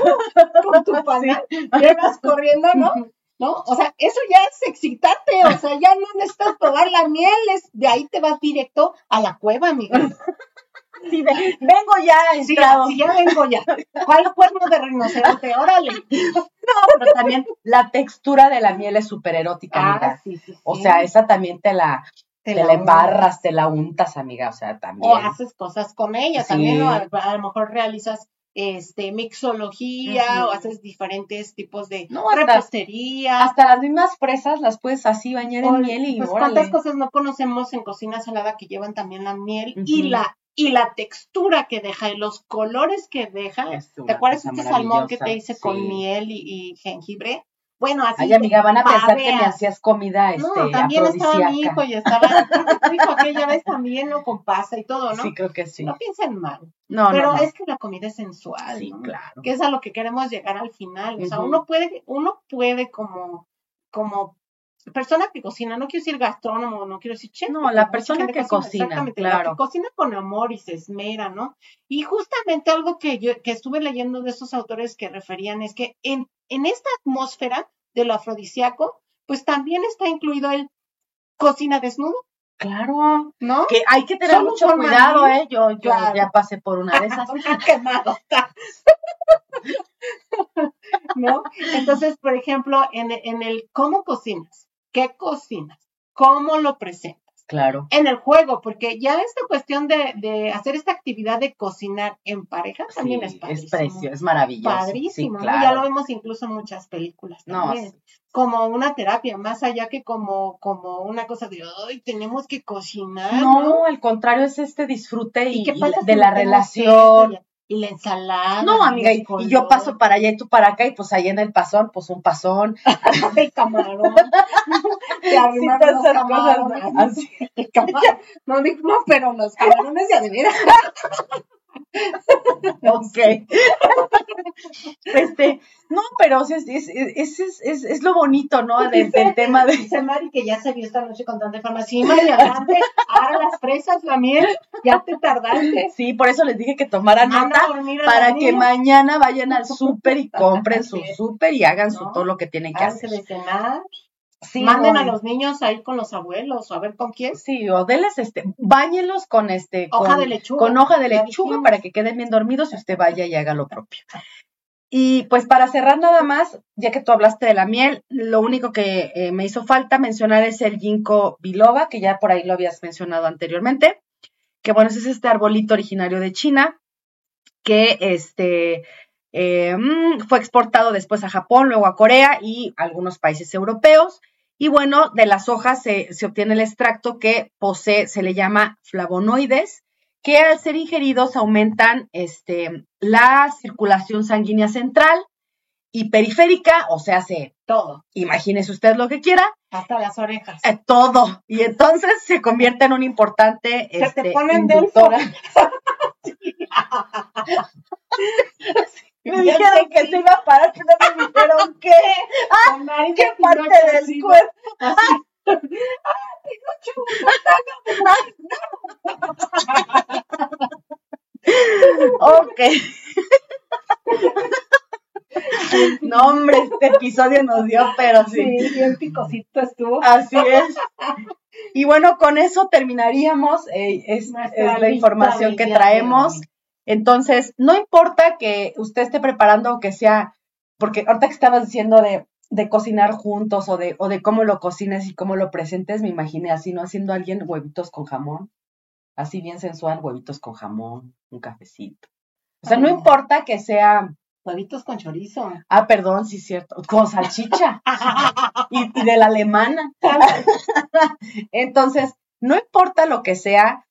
Speaker 2: con tu panal, llegas corriendo, ¿no? ¿No? O sea, eso ya es excitante, o sea, ya no necesitas probar la miel, es, de ahí te vas directo a la cueva, amiga.
Speaker 1: Sí, vengo ya,
Speaker 2: sí, ya vengo ya. ¿Cuál cuerno de rinoceronte? Órale.
Speaker 1: No, pero también la textura de la miel es súper erótica, ah, amiga. Sí, sí, o sea, esa también te la, te, la, embarras, te la untas, amiga. O sea, también.
Speaker 2: O haces cosas con ella, también, a, lo mejor realizas este, mixología o haces diferentes tipos de
Speaker 1: no, repostería. Hasta las mismas fresas las puedes así bañar en miel y
Speaker 2: pues, ¿Cuántas cosas no conocemos en cocina salada que llevan también la miel y la y la textura que deja y los colores que deja. ¿Te acuerdas este salmón que te hice con miel y, jengibre? Bueno, así.
Speaker 1: Ay, amiga, van a pensar que me hacías comida este,
Speaker 2: No, también estaba mi hijo y estaba tu hijo aquella vez también, ¿no? Con pasa y todo, ¿no?
Speaker 1: Sí, creo que sí.
Speaker 2: No piensen mal. No, Pero es que la comida es sensual, sí, claro. Que es a lo que queremos llegar al final. O sea, uno puede, uno puede como, como persona que cocina, no quiero decir gastrónomo, no quiero decir chef.
Speaker 1: No, la persona que cocina, exactamente, claro. La
Speaker 2: que cocina con amor y se esmera, ¿no? Y justamente algo que yo que estuve leyendo de esos autores que referían es que en, en esta atmósfera de lo afrodisíaco, pues también está incluido el cocina desnudo.
Speaker 1: Claro, ¿no? Que hay que tener mucho cuidado, ¿eh? Yo, yo ya pasé por una de esas.
Speaker 2: quemado ¿No? Entonces, por ejemplo, en, en el cómo cocinas, qué cocinas, cómo lo presentas,
Speaker 1: Claro.
Speaker 2: en el juego, porque ya esta cuestión de, de hacer esta actividad de cocinar en pareja también
Speaker 1: Sí,
Speaker 2: es padrísimo.
Speaker 1: es precio, es maravilloso.
Speaker 2: Padrísimo,
Speaker 1: sí,
Speaker 2: ¿no? Ya lo vemos incluso en muchas películas
Speaker 1: No.
Speaker 2: Como una terapia, más allá que como, como una cosa de, ay, tenemos que cocinar, ¿no?
Speaker 1: no, al contrario, es este disfrute y,
Speaker 2: ¿Y qué
Speaker 1: y
Speaker 2: pasa
Speaker 1: de
Speaker 2: si
Speaker 1: la relación.
Speaker 2: Y la ensalada.
Speaker 1: No, amiga, y, yo paso para allá y tú para acá, y pues ahí en el pasón, pues un pasón.
Speaker 2: el camarón. y
Speaker 1: Sí,
Speaker 2: arrimar
Speaker 1: todas
Speaker 2: los
Speaker 1: esas cosas,
Speaker 2: camarones.
Speaker 1: ¿no? Así.
Speaker 2: El camarón. No, no, pero los camarones ya de veras.
Speaker 1: Ok. este, no, pero es, es, es, es, lo bonito, ¿no? Del, del tema de.
Speaker 2: Dice Mari que ya se vio esta noche con tanta información. Sí, Mari, adelante. Ahora las fresas, la miel, ya te tardaste.
Speaker 1: Sí, por eso les dije que tomaran nota para que mañana vayan al súper y compren su súper y hagan su todo lo que tienen que hacer.
Speaker 2: de cenar,
Speaker 1: Sí,
Speaker 2: manden a los niños a ir con los abuelos o a ver con quién.
Speaker 1: Sí, o denles este, báñenlos con este,
Speaker 2: Hoja
Speaker 1: con,
Speaker 2: de lechuga.
Speaker 1: con hoja de lechuga para que queden bien dormidos y usted vaya y haga lo propio. Y pues para cerrar nada más, ya que tú hablaste de la miel, lo único que eh, me hizo falta mencionar es el ginkgo biloba, que ya por ahí lo habías mencionado anteriormente, que bueno, ese es este arbolito originario de China, que este eh, mm, fue exportado después a Japón, luego a Corea y algunos países europeos. Y bueno, de las hojas se, se obtiene el extracto que posee, se le llama flavonoides, que al ser ingeridos aumentan este, la circulación sanguínea central y periférica, o sea, se,
Speaker 2: Todo,
Speaker 1: imagínese usted lo que quiera,
Speaker 2: hasta las orejas.
Speaker 1: eh, todo. Y entonces se convierte en un importante
Speaker 2: Se te
Speaker 1: este,
Speaker 2: ponen
Speaker 1: inductora. Me dijeron que se iba a parar, pero me dijeron qué,
Speaker 2: de
Speaker 1: parte del cuerpo.
Speaker 2: así.
Speaker 1: Ok. No, hombre, este episodio nos dio, pero sí.
Speaker 2: Sí, bien picosito estuvo.
Speaker 1: Así es. Y bueno, con eso terminaríamos. eh, es, es la información que traemos. Entonces, no importa que usted esté preparando o que sea, porque ahorita que estabas diciendo de, de cocinar juntos o de, o de cómo lo cocines y cómo lo presentes, me imaginé así, ¿no? Haciendo alguien huevitos con jamón. Así bien sensual, huevitos con jamón, un cafecito. O sea, no importa que sea,
Speaker 2: Huevitos con chorizo.
Speaker 1: ah, perdón, sí cierto, con salchicha y, y de la alemana. Entonces, no importa lo que sea,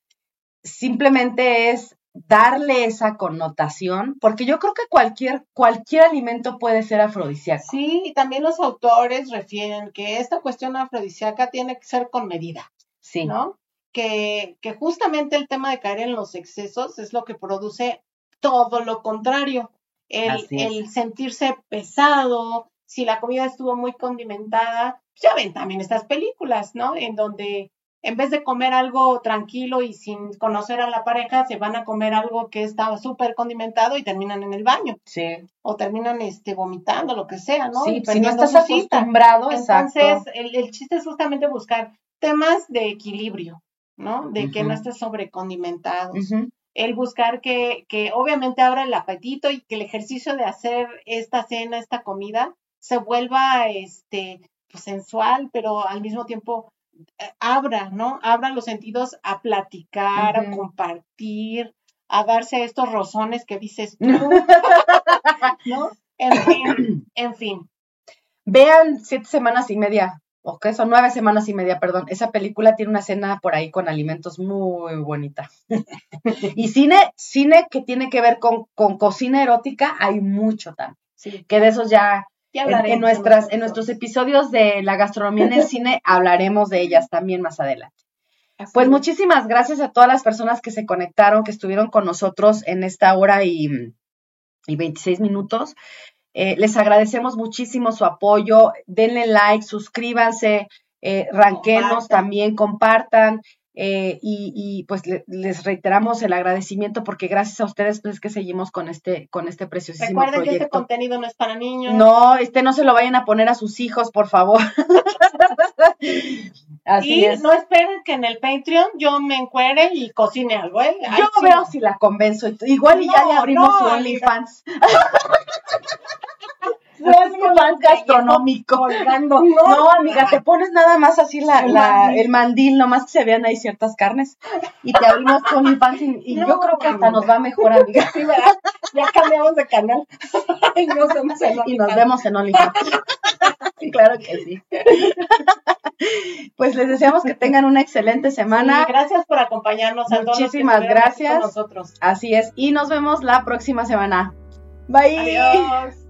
Speaker 1: simplemente es darle esa connotación, porque yo creo que cualquier, cualquier alimento puede ser afrodisíaco.
Speaker 2: Sí, y también los autores refieren que esta cuestión afrodisíaca tiene que ser con medida,
Speaker 1: Sí,
Speaker 2: ¿no? Que, que justamente el tema de caer en los excesos es lo que produce todo lo contrario. El, el sentirse pesado, si la comida estuvo muy condimentada, pues ya ven también estas películas, ¿no? En donde en vez de comer algo tranquilo y sin conocer a la pareja, se van a comer algo que estaba súper condimentado y terminan en el baño
Speaker 1: sí,
Speaker 2: o terminan este vomitando, lo que sea, ¿no?
Speaker 1: sí,
Speaker 2: Y
Speaker 1: si no estás acostumbrado, exacto.
Speaker 2: Entonces, el, el chiste es justamente buscar temas de equilibrio, ¿no? De que no estés sobrecondimentados.
Speaker 1: Ujú,
Speaker 2: El buscar que, que obviamente abra el apetito y que el ejercicio de hacer esta cena, esta comida, se vuelva este pues, sensual, pero al mismo tiempo abra, ¿no? Abra los sentidos a platicar, a compartir, a darse estos rozones que dices tú, ¿no? En fin, en fin.
Speaker 1: Vean siete semanas y media, o qué son nueve semanas y media, perdón. Esa película tiene una escena por ahí con alimentos muy bonita. y cine, cine que tiene que ver con, con cocina erótica, hay mucho también.
Speaker 2: Sí,
Speaker 1: Que de esos ya en, nuestras, en nuestros
Speaker 2: episodios.
Speaker 1: de la gastronomía en el cine hablaremos de ellas también más adelante.
Speaker 2: Así
Speaker 1: Pues
Speaker 2: es.
Speaker 1: muchísimas gracias a todas las personas que se conectaron, que estuvieron con nosotros en esta hora y, y 26 minutos. Eh, les agradecemos muchísimo su apoyo. Denle like, suscríbanse, eh, ranquenos también, compartan. Eh, y, y, pues le- les reiteramos el agradecimiento porque gracias a ustedes pues es que seguimos con este, con este preciosísimo
Speaker 2: Recuerden que este contenido no es para niños.
Speaker 1: No, este no se lo vayan a poner a sus hijos, por favor. Así
Speaker 2: y
Speaker 1: es.
Speaker 2: no esperen que en el Patreon yo me encuere y cocine algo, ¿eh? Ay,
Speaker 1: Yo
Speaker 2: sí.
Speaker 1: veo si la convenzo. Igual y ya le abrimos
Speaker 2: no,
Speaker 1: su
Speaker 2: amiga.
Speaker 1: OnlyFans. OnlyFans gastronómico.
Speaker 2: Colgando.
Speaker 1: No, amiga, te pones nada más así la, el, la, mandil. el mandil, nomás que se vean ahí ciertas carnes. Y te abrimos tu OnlyFans y, y
Speaker 2: No,
Speaker 1: yo creo que hasta nos va mejor, amiga.
Speaker 2: Sí. Ya cambiamos de canal. y nos vemos en
Speaker 1: Y nos
Speaker 2: OnlyFans.
Speaker 1: vemos en OnlyFans. claro que sí. Pues les deseamos que tengan una excelente semana.
Speaker 2: Sí, gracias por acompañarnos a
Speaker 1: Muchísimas
Speaker 2: con
Speaker 1: gracias.
Speaker 2: nosotros.
Speaker 1: Así es. Y nos vemos la próxima semana. Bye.
Speaker 2: Adiós.